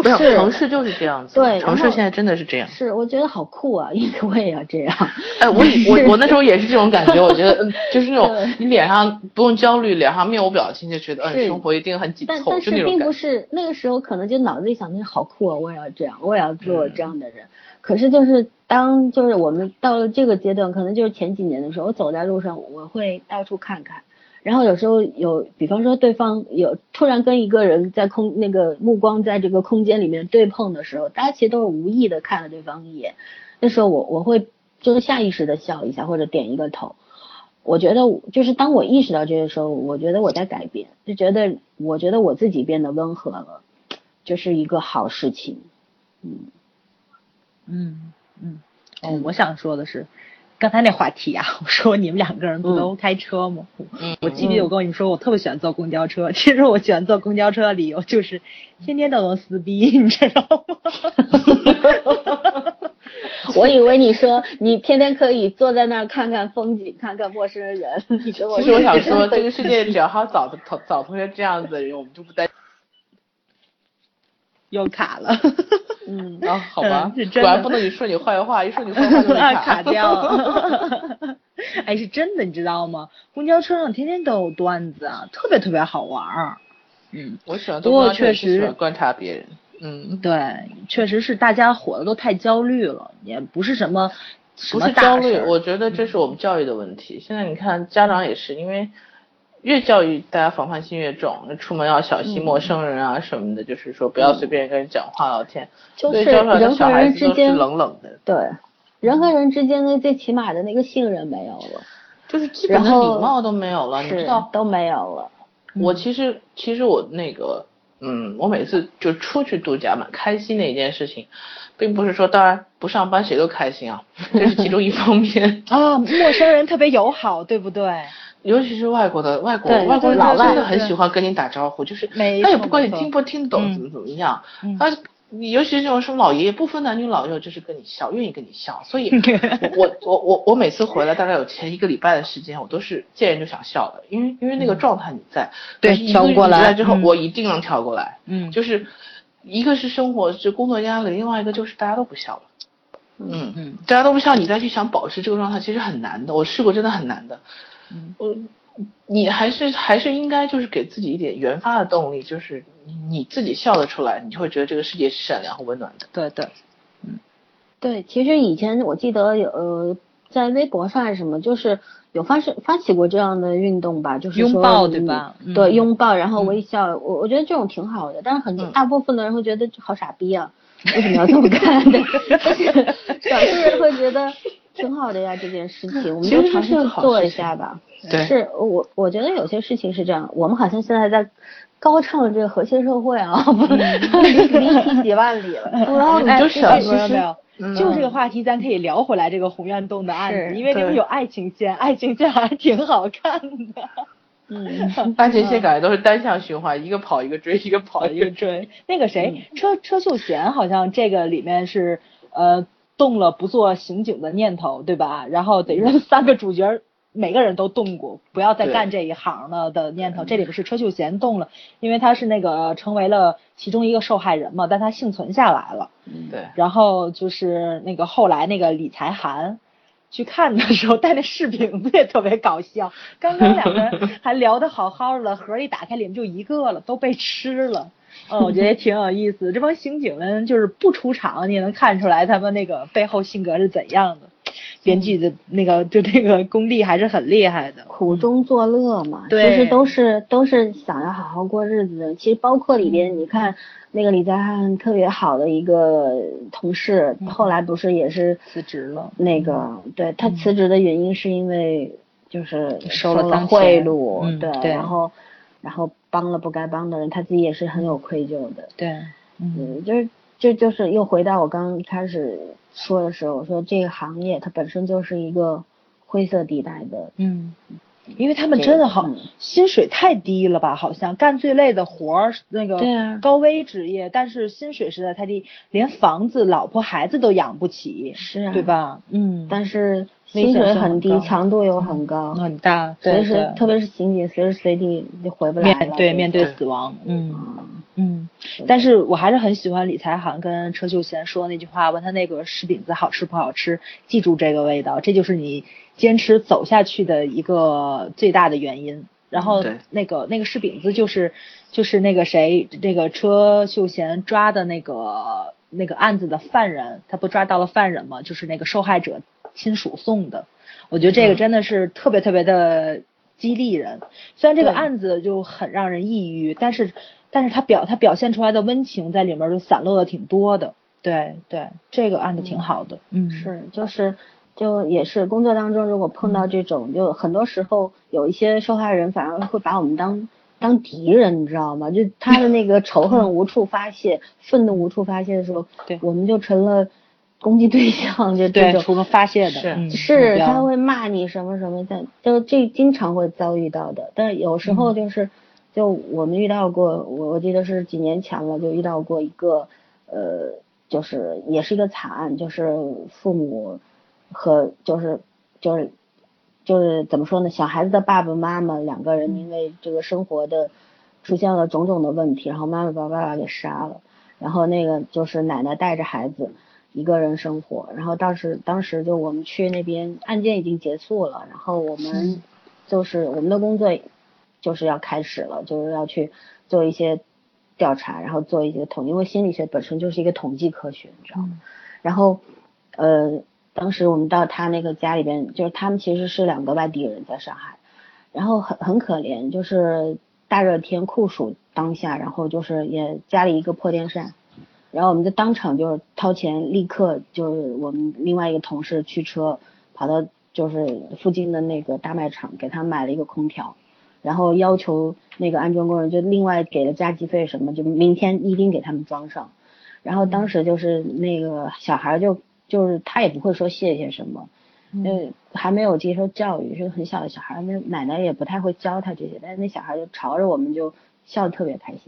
城 (laughs) 市没有是城市就是这样子，对城市现在真的是这样。是，我觉得好酷啊，因为我也要这样。哎，我以我 (laughs) 我那时候也是这种感觉，我觉得嗯，就是那种你脸上不用焦虑，脸上面无表情，就觉得生活一定很紧但凑，但并不就是那种感觉。是那个时候，可能就脑子里想的是好酷啊，我也要这样，我也要嗯做这样的人。可是就是当就是我们到了这个阶段，可能就是前几年的时候，我走在路上，我会到处看看，然后有时候有，比方说对方有突然跟一个人在空那个目光在这个空间里面对碰的时候，大家其实都是无意的看了对方一眼，那时候我我会就是下意识的笑一下或者点一个头。我觉得就是当我意识到这些时候，我觉得我在改变，就觉得我觉得我自己变得温和了，就是一个好事情。嗯，嗯嗯，哦，我想说的是，刚才那话题啊，(laughs) 我说你们两个人不都开车吗？嗯我记得我跟你们说，我特别喜欢坐公交车。其实我喜欢坐公交车的理由就是天天都能撕逼，(laughs) 你知道吗？(laughs) 我以为你说你天天可以坐在那儿看看风景，看看陌生人。你跟我其实我想说，这个世界只要还有早的同早同学这样子的人，我们就不担又卡了，嗯，(laughs) 啊，好吧，嗯是果然不能你说你坏话，一说你坏话就卡卡掉了。(laughs) 哎，是真的，你知道吗？公交车上天天都有段子啊，特别特别好玩儿。嗯，我喜欢不过确实观察别人，嗯，对，确实是大家活的都太焦虑了，也不是什么什不么大是焦虑我觉得这是我们教育的问题。现在你看家长也是，因为越教育大家防范心越重，出门要小心陌生人啊什么的，就是说不要随便跟人讲话聊天，就是所以教出来的小人和孩子都是人之间冷冷的，对，人和人之间的最起码的那个信任没有了，就是基本的然后礼貌都没有了，你知道。都没有了。我其实其实我那个，嗯，我每次就出去度假蛮开心的一件事情，并不是说当然不上班谁都开心啊，这是其中一方面。(laughs) 啊，陌生人特别友好，对不对？尤其是外国的外国对外国人，老外他真的很喜欢跟你打招呼，就是没他也不管你听不听得懂嗯怎么怎么样，嗯他你尤其是这种什么老爷爷，不分男女老幼，就是跟你笑，愿意跟你笑。所以 (laughs) 我我我我我每次回来大概有前一个礼拜的时间，我都是见人就想笑的，因为因为那个状态你在，对调过来之后，嗯我一定能调过来。嗯就是一个是生活是工作压力，另外一个就是大家都不笑了。嗯嗯大家都不笑，你再去想保持这个状态，其实很难的。我试过，真的很难的。嗯。我你还是还是应该就是给自己一点原发的动力，就是你你自己笑得出来，你就会觉得这个世界是善良和温暖的。对对，嗯。对，其实以前我记得有呃，在微博上还是什么，就是有发生发起过这样的运动吧，就是拥抱对吧？嗯。对，拥抱然后微笑，我我觉得这种挺好的，但是很嗯。大部分的人会觉得好傻逼啊，为什么要这么干？但是少数人会觉得挺好的呀，这件事情，我们就尝试去做一下吧。对是我我觉得有些事情是这样，我们好像现在在高唱这个和谐社会啊，(laughs) 离离题几万里了。然后你就想哎其实没有没有，嗯就这个话题，咱可以聊回来这个红院洞的案子，因为里面有爱情线，爱情线还挺好看的。嗯，爱情线感觉都是单向循环，一个跑一个追，一个跑一个追。追那个谁，车车秀贤好像这个里面是呃动了不做刑警的念头，对吧？然后等于说三个主角每个人都动过不要再干这一行了的念头。这里边是车秀贤动了，因为他是那个成为了其中一个受害人嘛，但他幸存下来了。对，然后就是那个后来那个李才涵去看的时候带那柿饼子也特别搞笑，刚刚两个人还聊得好好的，盒一打开里面就一个了，都被吃了。嗯，我觉得也挺有意思。这帮刑警们就是不出场，你也能看出来他们那个背后性格是怎样的。编剧的那个就那个功力还是很厉害的。苦中作乐嘛，对其实都是都是想要好好过日子的。其实包括里边，你看那个李在汉特别好的一个同事，后来不是也是辞职了那个，对他辞职的原因是因为就是收了贿赂，对然后然后帮了不该帮的人，他自己也是很有愧疚的。对，嗯嗯，就是这就是又回到我刚开始说的时候，我说这个行业它本身就是一个灰色地带的，嗯，因为他们真的好、嗯薪水太低了吧？好像干最累的活儿，那个高危职业，但是薪水实在太低，连房子、老婆、孩子都养不起，是啊对吧？嗯，但是薪水很低，强度又很高，很大，随时特别是刑警，随时随地就回不来了。面对面对对死亡，嗯。嗯嗯，但是我还是很喜欢李才涵跟车秀贤说那句话，问他那个柿饼子好吃不好吃，记住这个味道，这就是你坚持走下去的一个最大的原因。然后那个那个柿饼子就是就是那个谁那个车秀贤抓的那个那个案子的犯人，他不抓到了犯人吗？就是那个受害者亲属送的。我觉得这个嗯真的是特别特别的激励人。虽然这个案子就很让人抑郁，但是但是他表他表现出来的温情在里面就散落的挺多的。对对，这个案子挺好的。嗯，是，就是就也是工作当中，如果碰到这种，就很多时候有一些受害人反而会把我们当当敌人，你知道吗？就他的那个仇恨无处发泄，愤怒无处发泄的时候，对我们就成了攻击对象，就这对，种。除了发泄的，是他会骂你什么什么的，就这经常会遭遇到的。但有时候就是，就我们遇到过，我我记得是几年前了，就遇到过一个，呃，就是也是一个惨案，就是父母和就是就是就是怎么说呢，小孩子的爸爸妈妈两个人因为这个生活的出现了种种的问题，然后妈妈把爸爸给杀了，然后那个就是奶奶带着孩子。一个人生活，然后当时当时就我们去那边，案件已经结束了，然后我们就是我们的工作就是要开始了，就是要去做一些调查，然后做一些统，因为心理学本身就是一个统计科学，你知道吗？然后呃，当时我们到他那个家里边，就是他们其实是两个外地人在上海，然后很很可怜，就是大热天酷暑当下，然后就是也家里一个破电扇。然后我们就当场就是掏钱，立刻就是我们另外一个同事驱车跑到就是附近的那个大卖场，给他买了一个空调，然后要求那个安装工人就另外给了加急费什么，就明天一定给他们装上。然后当时就是那个小孩就就是他也不会说谢谢什么，嗯，还没有接受教育，是个很小的小孩，那奶奶也不太会教他这些，但是那小孩就朝着我们就笑得特别开心。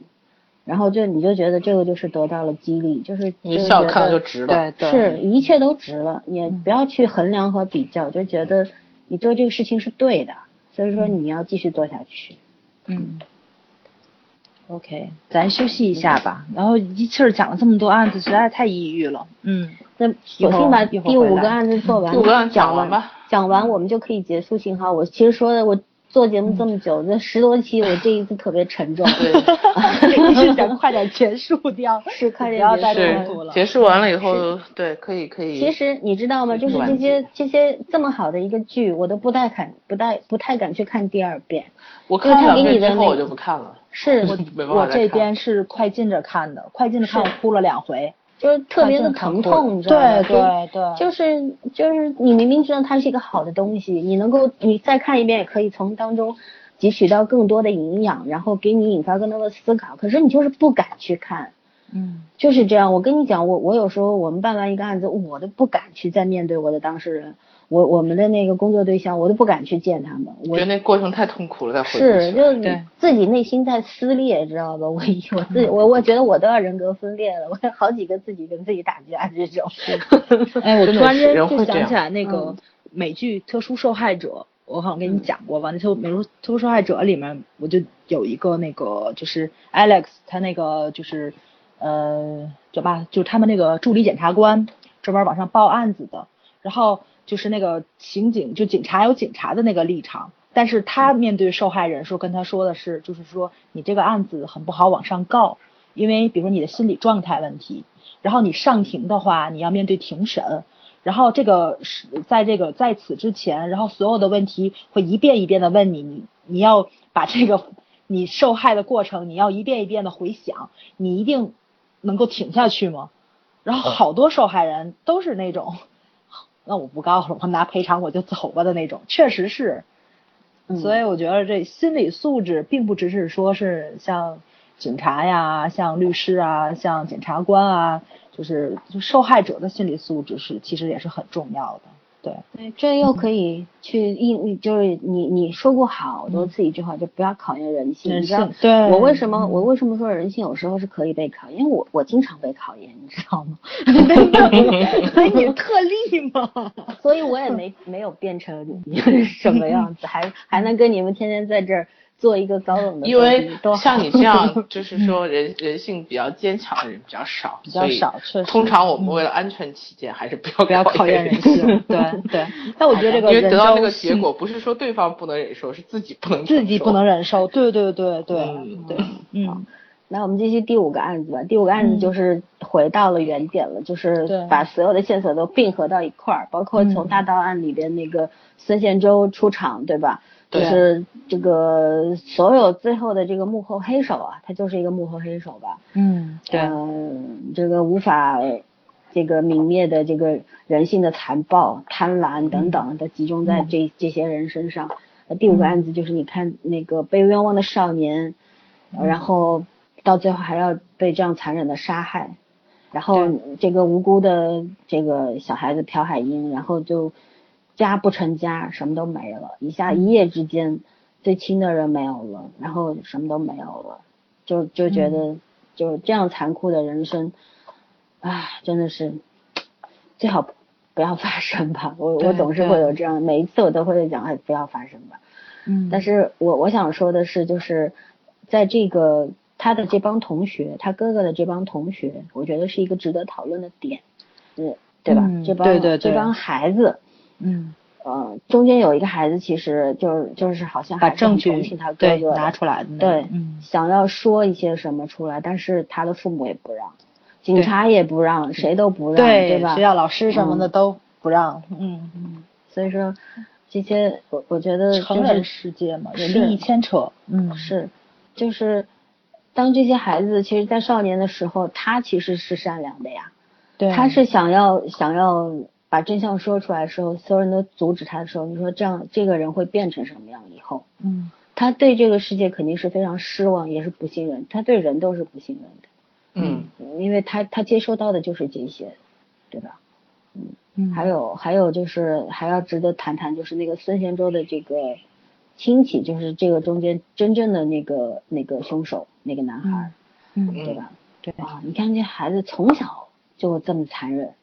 然后就你就觉得这个就是得到了激励，就是一笑看了就值了。对对是一切都值了，也不要去衡量和比较，就觉得你做这个事情是对的，所以说你要继续做下去。嗯，OK，咱休息一下吧。然后一气儿讲了这么多案子，实在是太抑郁了。嗯，那索性把第五个案子做完，第五个案子讲讲完吧，讲完我们就可以结束信号。我其实说的，我做节目这么久，这十多期，我这一次特别沉重。(laughs) 你是想快点结束掉，(laughs) 是快点结束了。结束完了以后，对，可以可以。其实你知道吗？就是这些这些这么好的一个剧，我都不太敢不太不太敢去看第二遍。我看两因为他给你的那遍之后我就不看了。是 (laughs) 我这边是快进着看的，快进着看我哭了两回。就是特别的疼痛，你知道吗？对对对，就是就是你明明知道它是一个好的东西，你能够你再看一遍，也可以从当中汲取到更多的营养，然后给你引发更多的思考。可是你就是不敢去看，嗯就是这样。我跟你讲，我我有时候我们办完一个案子，我都不敢去再面对我的当事人，我我们的那个工作对象，我都不敢去见他们。我觉得那过程太痛苦了，再回是，就你自己内心在撕裂，知道吧？我我自己我我觉得我都要人格分裂了，我有好几个自己跟自己打架这种。(laughs) 哎，我突然间就想起来那个美剧《特殊受害者》，我好像跟你讲过吧？那特美术《特殊受害者》里面，我就有一个那个就是 Alex，他那个就是呃，叫吧，就是他们那个助理检察官专门往上报案子的，然后就是那个刑警，就警察有警察的那个立场。但是他面对受害人说，跟他说的是，就是说你这个案子很不好往上告，因为比如说你的心理状态问题，然后你上庭的话，你要面对庭审，然后这个是在这个在此之前，然后所有的问题会一遍一遍的问你，你你要把这个你受害的过程，你要一遍一遍的回想，你一定能够挺下去吗？然后好多受害人都是那种，那我不告了，我拿赔偿我就走吧的那种，确实是。嗯所以我觉得这心理素质并不只是说是像警察呀、像律师啊、像检察官啊，就是就受害者的心理素质是其实也是很重要的。对，对，这又可以去应，就是你你说过好多次一句话，就不要考验人性。人你知道我为什么嗯我为什么说人性有时候是可以被考验？因为我我经常被考验，你知道吗？(laughs) 所以你是特例嘛。所以我也没没有变成 (laughs) 什么样子，还还能跟你们天天在这儿做一个高冷的因为像你这样，就是说 (laughs) 人人性比较坚强的人比较少，比较少确实。通常我们为了安全起见，还是不要不要考验人性，对对。(laughs) 但我觉得这个因为得到那个结果，不是说对方不能忍受，是自己不能自己不能忍。受，对对对对嗯。对，嗯。那我们继续第五个案子吧。第五个案子就是回到了原点了，就是把所有的线索都并合到一块儿，包括从嗯。大盗案里边那个孙宪洲出场，对吧？就是这个所有最后的这个幕后黑手啊，他就是一个幕后黑手吧？嗯，对，嗯，这个无法这个泯灭的这个人性的残暴、贪婪等等，都集中在这这些人身上。那第五个案子就是你看那个被冤枉的少年，然后到最后还要被这样残忍的杀害，然后这个无辜的这个小孩子朴海英，然后就家不成家，什么都没了，一下一夜之间最亲的人没有了，然后什么都没有了，就就觉得就这样残酷的人生，唉，真的是最好不要 (laughs) 发生吧。我我总是会有这样，每一次我都会讲，哎，不要发生吧。嗯，但是我我想说的是，就是在这个他的这帮同学，他哥哥的这帮同学，我觉得是一个值得讨论的点，嗯，对吧？嗯这帮对对对这帮孩子，嗯，呃，中间有一个孩子，其实就是就是好像把证据对哥拿出来的对，嗯，想要说一些什么出来，但是他的父母也不让，警察也不让，谁都不让，对吧？学校老师什么的嗯。都不让，嗯。嗯，所以说这些，我我觉得成人世界嘛，有是利益牵扯，嗯，是，就是当这些孩子其实，在少年的时候，他其实是善良的呀，对，他是想要想要把真相说出来的时候，所有人都阻止他的时候，你说这样这个人会变成什么样以后？嗯他对这个世界肯定是非常失望，也是不信任，他对人都是不信任的，嗯，因为他他接收到的就是这些，对吧？嗯，还有还有就是还要值得谈谈，就是那个孙贤洲的这个亲戚，就是这个中间真正的那个那个凶手那个男孩，嗯对吧？对，啊，你看这孩子从小就这么残忍，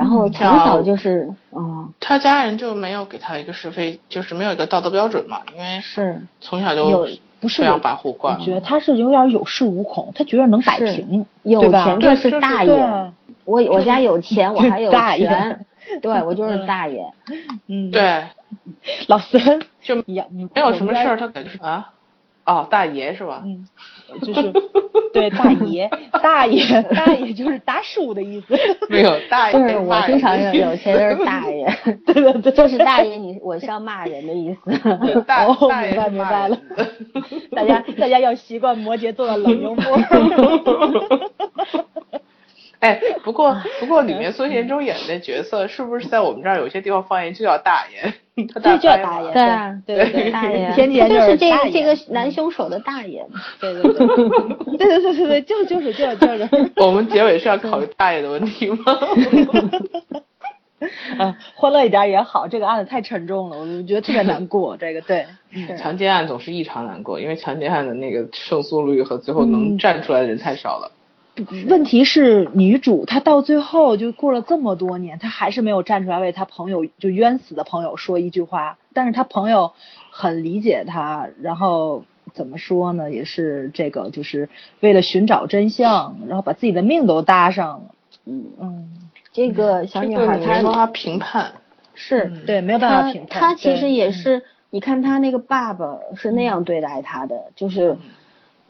然后嗯从小就是，嗯，他家人就没有给他一个是非，就是没有一个道德标准嘛，因为是从小有就不是非常跋扈惯我觉得他是有点有恃无恐，他觉得能摆平，有钱？就是大爷，我我家有钱，我还有权，对我就是大爷，嗯，，对，老孙就没有什么事儿，他感觉啊，哦，大爷是吧？嗯，就是对大爷，大爷，大爷就是大叔的意思。没有大爷，就是我经常有有钱就是大爷，(laughs) 对对对，就是大爷你我是要骂人的意思，大哦大爷明白明白了 (laughs) 大家大家要习惯摩羯座的冷幽默。(laughs) (laughs) 哎，不过不过里面孙贤洲演的角色是不是在我们这儿有些地方方言就叫大爷？他 (laughs) 对，就叫大大爷，对啊对对对，(laughs) 大爷，就是这个这个男凶手的大爷，对对对，对对对对对，就就是就就是。我们结尾是要考虑大爷的问题吗？啊，欢乐一点也好，这个案子太沉重了，我觉得特别难过。这个对，嗯强奸案总是异常难过，因为强奸案的那个胜诉率和最后嗯能站出来的人太少了。问题是女主她到最后就过了这么多年，她还是没有站出来为她朋友就冤死的朋友说一句话，但是她朋友很理解她，然后怎么说呢，也是这个就是为了寻找真相，然后把自己的命都搭上了。嗯，嗯，这个小女这个孩她你没办法评判。是对，没有办法评判。她其实也是，你看她那个爸爸是那样对待她的，就是，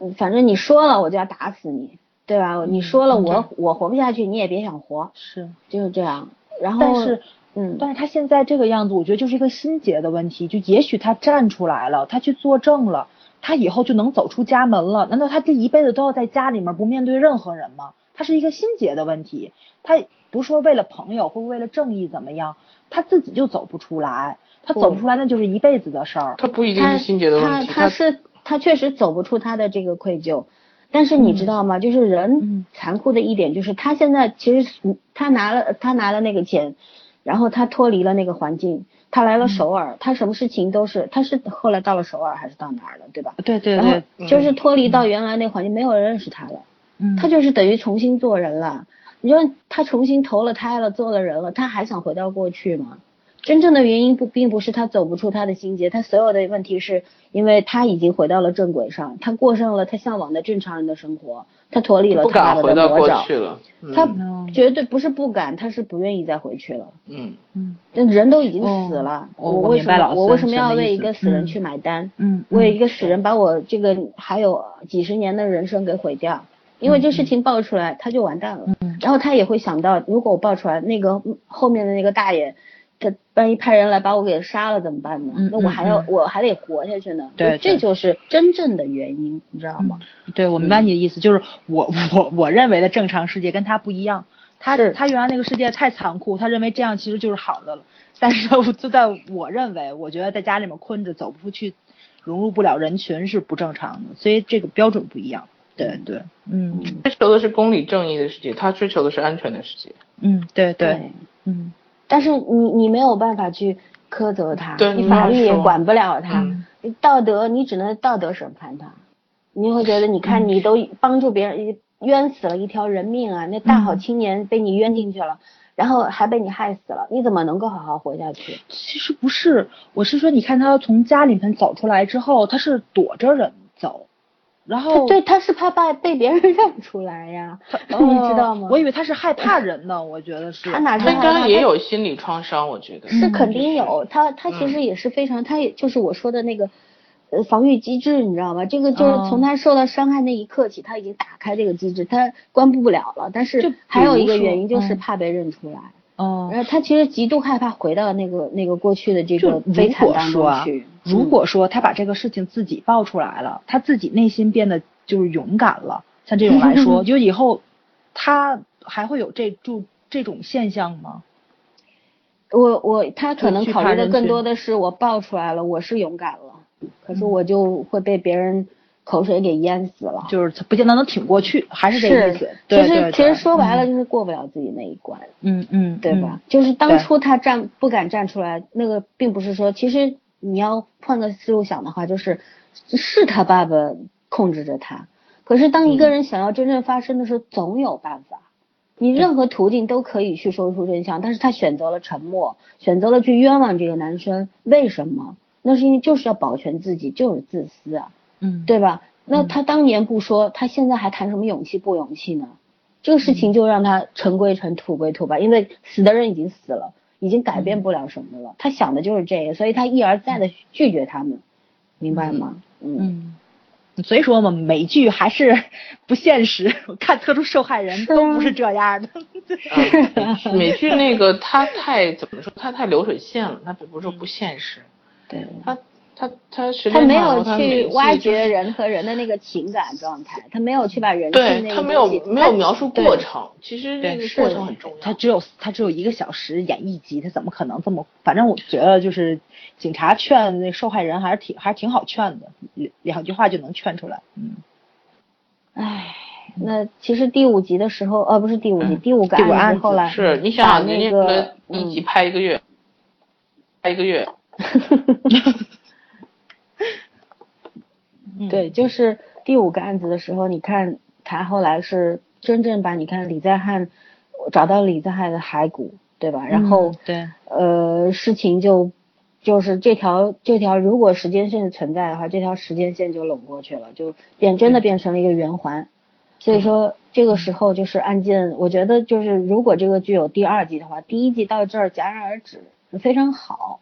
嗯反正你说了我就要打死你，对吧？你说了我我活不下去，你也别想活，是，就是这样。然后，但是。嗯，但是他现在这个样子，我觉得就是一个心结的问题。就也许他站出来了，他去作证了，他以后就能走出家门了。难道他这一辈子都要在家里面不面对任何人吗？他是一个心结的问题。他不是说为了朋友或为了正义怎么样，他自己就走不出来。他走不出来，那就是一辈子的事儿。他不一定是心结的问题他题，他是他确实走不出他的这个愧疚，但是你知道吗？就是人嗯残酷的一点就是，他现在其实他拿了他拿了那个钱，然后他脱离了那个环境，他来了首尔，他什么事情都是，他是后来到了首尔还是到哪儿了，对吧？对对对然后，就是脱离到原来那个环境，没有人认识他了，嗯，他就是等于重新做人了。你说他重新投了胎了，做了人了，他还想回到过去吗？真正的原因不并不是他走不出他的心结，他所有的问题是因为他已经回到了正轨上，他过上了他向往的正常人的生活，他脱离了不他爸爸敢回到过的魔爪，去了。嗯他嗯绝对不是不敢，他是不愿意再回去了。嗯嗯那人都已经哦死了，我我为什么我明白老我为什么要为一个死人嗯去买单？嗯，为一个死人把我这个还有几十年的人生给毁掉？因为这事情爆出来，他就完蛋了。嗯然后他也会想到，如果我爆出来，那个嗯后面的那个大爷，他万一派人来把我给杀了怎么办呢？嗯那我还要、嗯我还得活下去呢。对对这就是真正的原因，你知道吗？对，我明白你的意思，就是我我我认为的正常世界跟他不一样，他他原来那个世界太残酷，他认为这样其实就是好的了。但是就在我认为，我觉得在家里面困着走不出去，融入不了人群是不正常的，所以这个标准不一样。对对，嗯追求的是公理正义的世界，他追求的是安全的世界。嗯，对对，嗯但是你你没有办法去苛责他，你你法律也管不了他，道德你只能道德审判他。你会觉得，你看你都帮助别人，冤死了一条人命啊！那大好青年被你冤进去了，然后还被你害死了，你怎么能够好好活下去？其实不是，我是说，你看他从家里面走出来之后，他是躲着人走，然后对，他是怕被被别人认出来呀，(laughs) 你知道吗？我以为他是害怕人呢，我觉得是。他哪知他应该也有心理创伤，我觉得。是肯定有，他他其实也是非常，他也就是我说的那个，呃，防御机制，你知道吗？这个就是哦从他受到伤害那一刻起，他已经打开这个机制，他关闭不了了。但是比还有一个原因就是嗯怕被认出来，哦，然后他其实极度害怕回到那个那个过去的这就个如悲惨当中去。如果说他把这个事情自己爆出来了，他自己内心变得就是勇敢了，像这种来说，(laughs) 就以后他还会有这就这种现象吗？我我他可能考虑的更多的是我爆出来了，我是勇敢了，可嗯是我就会被别人口水给淹死了。就是他不见得能挺过去，还是这个意思其实其实说白了就是过不了自己那一关。嗯嗯，对吧？嗯？就是当初他站不敢站出来，那个并不是说，其实你要换个思路想的话，就是是他爸爸控制着他，可是当一个人想要真正发生的时候，总有办法。你任何途径都可以去说出真相，但是他选择了沉默，选择了去冤枉这个男生，为什么？那是因为就是要保全自己，就是自私啊。嗯，对吧？那嗯他当年不说，他现在还谈什么勇气不勇气呢？这个事情就让他尘归尘，土归土吧，因为死的人已经死了，已经改变不了什么了。他想的就是这个，所以他一而再的拒绝他们，明白吗？嗯，嗯，所以说嘛，美剧还是 (laughs) 不现实。我看特殊受害人都不是这样的。(laughs) 嗯美剧那个他太怎么说？他太流水线了，他不是说不现实，对。他他他实他没有去挖掘人和人的那个情感状态，他没有去把人性对那他没有没有描述过程，其实那个过程很重要。他只有他只有一个小时演一集，他怎么可能这么？反正我觉得就是警察劝那受害人还是挺还是挺好劝的，两两句话就能劝出来。嗯，唉，那其实第五集的时候，呃，不是第五集，嗯第五个第五案子后来是你把想，那个个一集嗯拍一个月，拍一个月，(laughs) 嗯对，就是第五个案子的时候，你看他后来是真正把你看李在汉找到李在汉的骸骨，对吧？然后、嗯对，呃，事情就就是这条这条如果时间线存在的话，这条时间线就拢过去了，就变真的变成了一个圆环。所以说这个时候就是案件，我觉得就是如果这个剧有第二季的话，第一季到这儿戛然而止，非常好。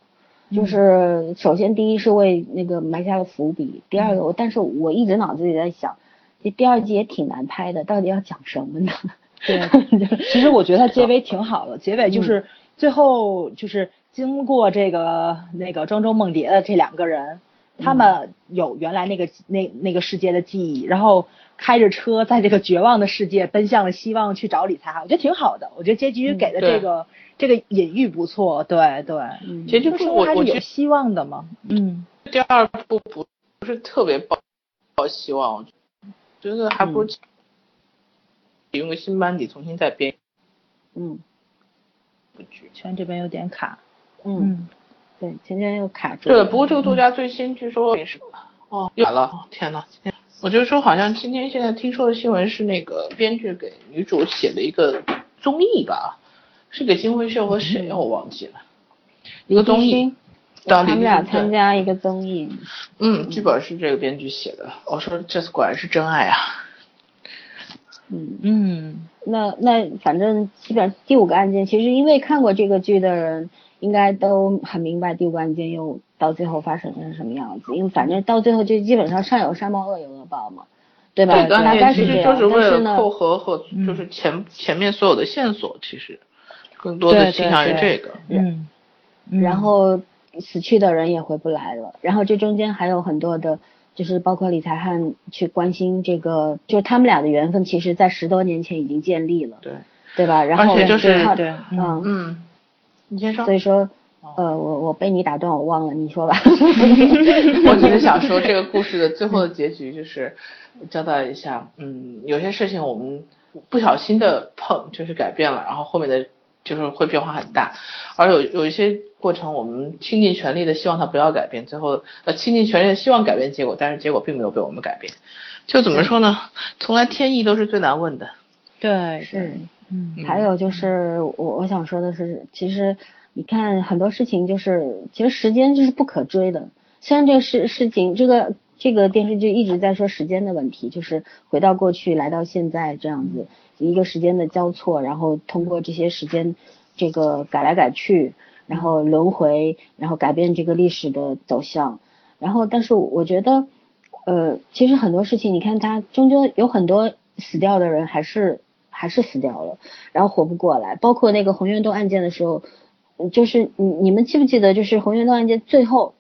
就是首先第一是为那个埋下了伏笔，第二个我但是我一直脑子里在想，这第二季也挺难拍的，到底要讲什么呢？对，(laughs) 其实我觉得它结尾挺好的，结尾就是最后就是经过这个那个庄周梦蝶的这两个人，他们有原来那个那那个世界的记忆，然后开着车在这个绝望的世界奔向了希望去找李才涵，我觉得挺好的，我觉得结局给的这个、这个隐喻不错，对对，嗯。结局不就是我我觉得有希望的嘛，嗯。第二部不不是特别抱抱希望，我觉得还不如启用个新班底重新再编。嗯，部剧。圈这边有点卡。嗯，嗯，对，前天又卡住。对了，不过这个作家最新据说也是哦，又来了，天呐，我就说好像今天现在听说的新闻是那个编剧给女主写了一个综艺吧，是给金辉秀和谁我忘记了，一个综艺。他们俩参加一个综艺，嗯，剧本是这个编剧写的。我说这次果然是真爱啊！嗯，嗯，那那反正基本上第五个案件，其实因为看过这个剧的人，应该都很明白第五个案件又到最后发生的是什么样子，因为反正到最后就基本上善有善报恶有恶报嘛，对吧？这案件其实概是这样，就是为了扣合和就是前前面所有的线索，其实更多的倾向于这个。嗯，嗯然后死去的人也回不来了，然后这中间还有很多的，就是包括李才汉去关心这个，就是他们俩的缘分，其实在十多年前已经建立了，对，对吧？然后而且就是对嗯，嗯，你先说所。以说，呃，我我被你打断，我忘了，你说吧。(laughs) 我只是想说，这个故事的最后的 (laughs) 结局就是交代一下，嗯，有些事情我们不小心的碰就是改变了，然后后面的就是会变化很大，而有有一些过程我们倾尽全力的希望它不要改变，最后呃倾尽全力的希望改变结果，但是结果并没有被我们改变，就怎么说呢？从来天意都是最难问的。对，是，嗯，还有就是我我想说的是，其实你看很多事情就是，其实时间就是不可追的。虽然这个事事情，这个这个电视剧一直在说时间的问题，就是回到过去，来到现在这样子一个时间的交错，然后通过这些时间这个改来改去，然后轮回，然后改变这个历史的走向。然后，但是我觉得，呃，其实很多事情，你看他终究有很多死掉的人还是还是死掉了，然后活不过来。包括那个洪源洞案件的时候，就是你你们记不记得，就是洪源洞案件最后，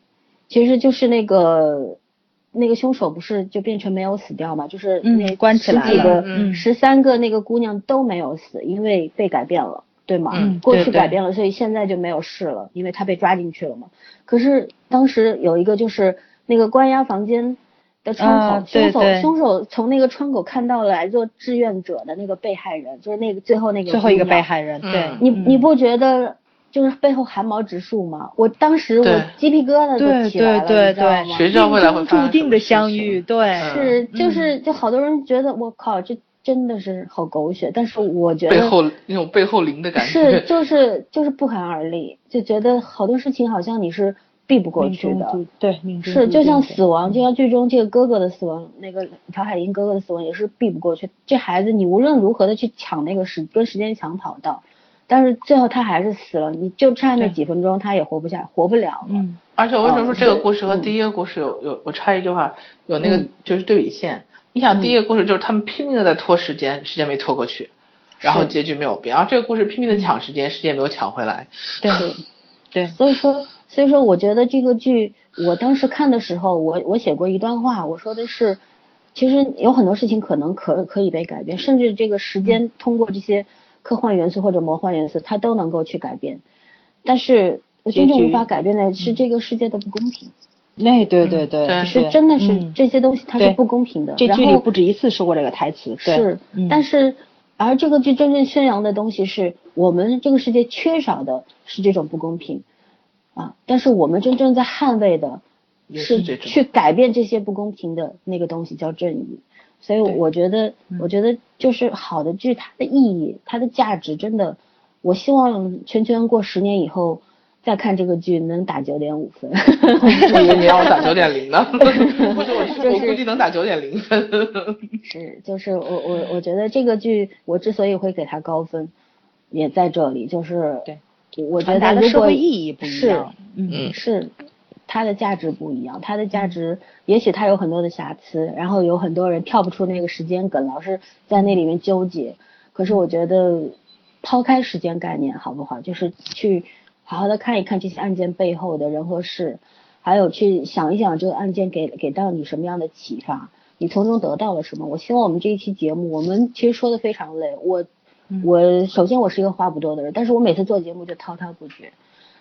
其实就是那个那个凶手不是就变成没有死掉嘛，就是嗯那关起来十几个了嗯十三个那个姑娘都没有死，因为被改变了。对吗？嗯过去改变了，所以现在就没有事了，因为他被抓进去了嘛。可是当时有一个就是那个关押房间的窗口，啊凶手对凶手从那个窗口看到了来做志愿者的那个被害人，就是那个最后那个最后一个被害人，嗯对，你嗯你不觉得就是背后汗毛直竖嘛？我当时我鸡皮疙瘩对都起来了，对你知道对吗？谁知道未来会命中注定的相遇，对，嗯是就是就好多人觉得我靠，这真的是好狗血，但是我觉得背后那种背后灵的感觉。是就是就是不寒而栗，就觉得好多事情好像你是避不过去的。对，是，就像死亡，就像剧中这个哥哥的死亡，那个朴海英哥哥的死亡也是避不过去。这孩子你无论如何的去抢那个时跟时间抢跑道，但是最后他还是死了，你就差那几分钟，他也活不下，活不了了。嗯，而且我为什么说这个故事和嗯第一个故事有有我插一句话，有那个嗯就是对比线。你想第一个故事就是他们拼命的在拖时间，时间没拖过去，然后结局没有变。然后这个故事拼命的抢时间，时间没有抢回来。对，(laughs) 对，所以说，所以说，我觉得这个剧，我当时看的时候，我我写过一段话，我说的是，其实有很多事情可能可可以被改变，甚至这个时间通过这些科幻元素或者魔幻元素，它都能够去改变。但是真正无法改变的是这个世界的不公平，那对对对，对是真的是嗯这些东西它是不公平的。这然后剧里不止一次说过这个台词，对是，嗯但是而这个剧真正宣扬的东西是我们这个世界缺少的是这种不公平啊，但是我们真正在捍卫的是也是这种去改变这些不公平的那个东西叫正义。所以我觉得，嗯我觉得就是好的剧，它的意义、它的价值，真的，我希望圈圈过十年以后再看这个剧能打九点五分。我以为你让我打九点零呢，(laughs) 不是我估计能打九点零分。是，就是我我我觉得这个剧，我之所以会给它高分，也在这里，就是对，我觉得它的社得如果会意义不一样，嗯嗯是它的价值不一样，它的价值也许它有很多的瑕疵，然后有很多人跳不出那个时间梗，老是在那里面纠结。可是我觉得抛开时间概念好不好？就是去好好的看一看这些案件背后的人和事，还有去想一想这个案件给给到你什么样的启发，你从中得到了什么。我希望我们这一期节目，我们其实说的非常累，我嗯我首先我是一个话不多的人，但是我每次做节目就滔滔不绝。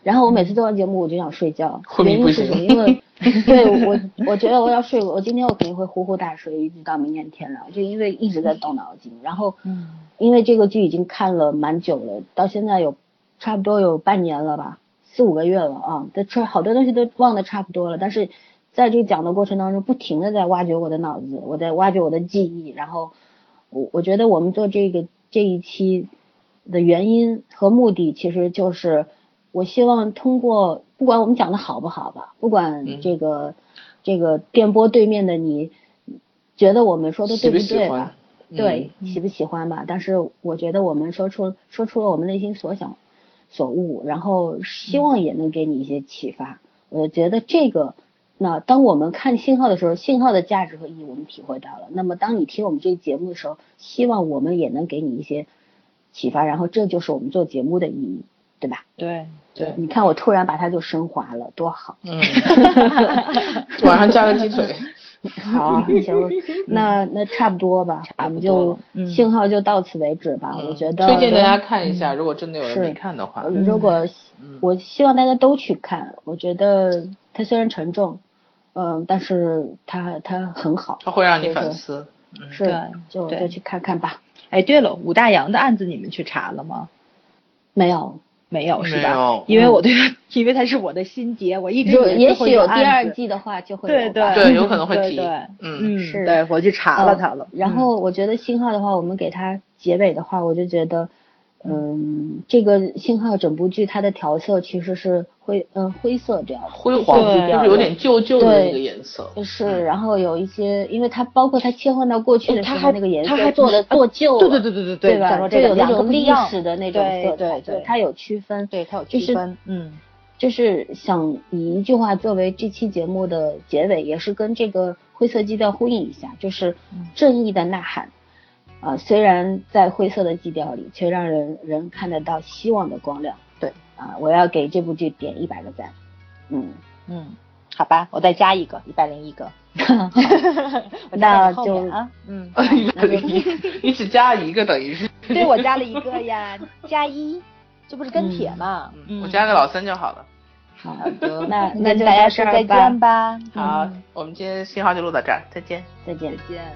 然后我每次做完节目我就想睡觉，(laughs) 原因是什么？因为 (laughs) 对我我觉得我要睡，我今天我肯定会呼呼大睡，一直到明天天亮，就因为一直在动脑筋。然后嗯因为这个剧已经看了蛮久了，到现在有差不多有半年了吧，四五个月了啊，这好多东西都忘得差不多了。但是在这个讲的过程当中，不停的在挖掘我的脑子，我在挖掘我的记忆。然后我我觉得我们做这个这一期的原因和目的，其实就是我希望通过不管我们讲的好不好吧，不管这个这个电波对面的你觉得我们说的对不对吧？对，喜不喜欢吧？但是我觉得我们说出说出了我们内心所想所悟，然后希望也能给你一些启发。我觉得这个，那当我们看信号的时候，信号的价值和意义我们体会到了。那么当你听我们这个节目的时候，希望我们也能给你一些启发。然后这就是我们做节目的意义，对吧？对对，你看我突然把它就升华了，多好。嗯，(laughs) 晚上加个鸡腿。好，行，那那差不多吧，我们就信号就到此为止吧。我觉得推荐大家看一下，如果真的有人没看的话，如果我希望大家都去看，我觉得它虽然沉重，嗯，但是它它很好，它会让你反思，是，就就去看看吧。哎，对了，武大洋的案子你们去查了吗？没有。没有是吧？因为我对他，(laughs) 因为他是我的心结，我一直也许有第二季的话就会对对对，有可能会提，嗯是，对我去查了他了。然后我觉得信号的话，我们给他结尾的话，我就觉得。嗯，这个信号整部剧它的调色其实是灰嗯灰色这样灰黄就是有点旧旧的那个颜色。是，然后有一些，因为它包括它切换到过去的时候那个颜色它做的做旧，对对对对对对，对吧？就有那种历史的那种色彩，对它有区分，对它有区分，嗯，就是想以一句话作为这期节目的结尾，也是跟这个灰色基调呼应一下，就是正义的呐喊。啊，虽然在灰色的基调里，却让人人看得到希望的光亮。对，啊，我要给这部剧点一百个赞。嗯嗯，好吧，我再加一个，一百零一个。(laughs) (laughs) (laughs) 那就啊嗯，一百零一，你只加了一个等于是？对，我加了一个呀，加一，这不是跟帖吗？我加个老三就好了。好的，那那就大家说再见吧。好，我们今天信号就录到这儿，再见，再见，再见。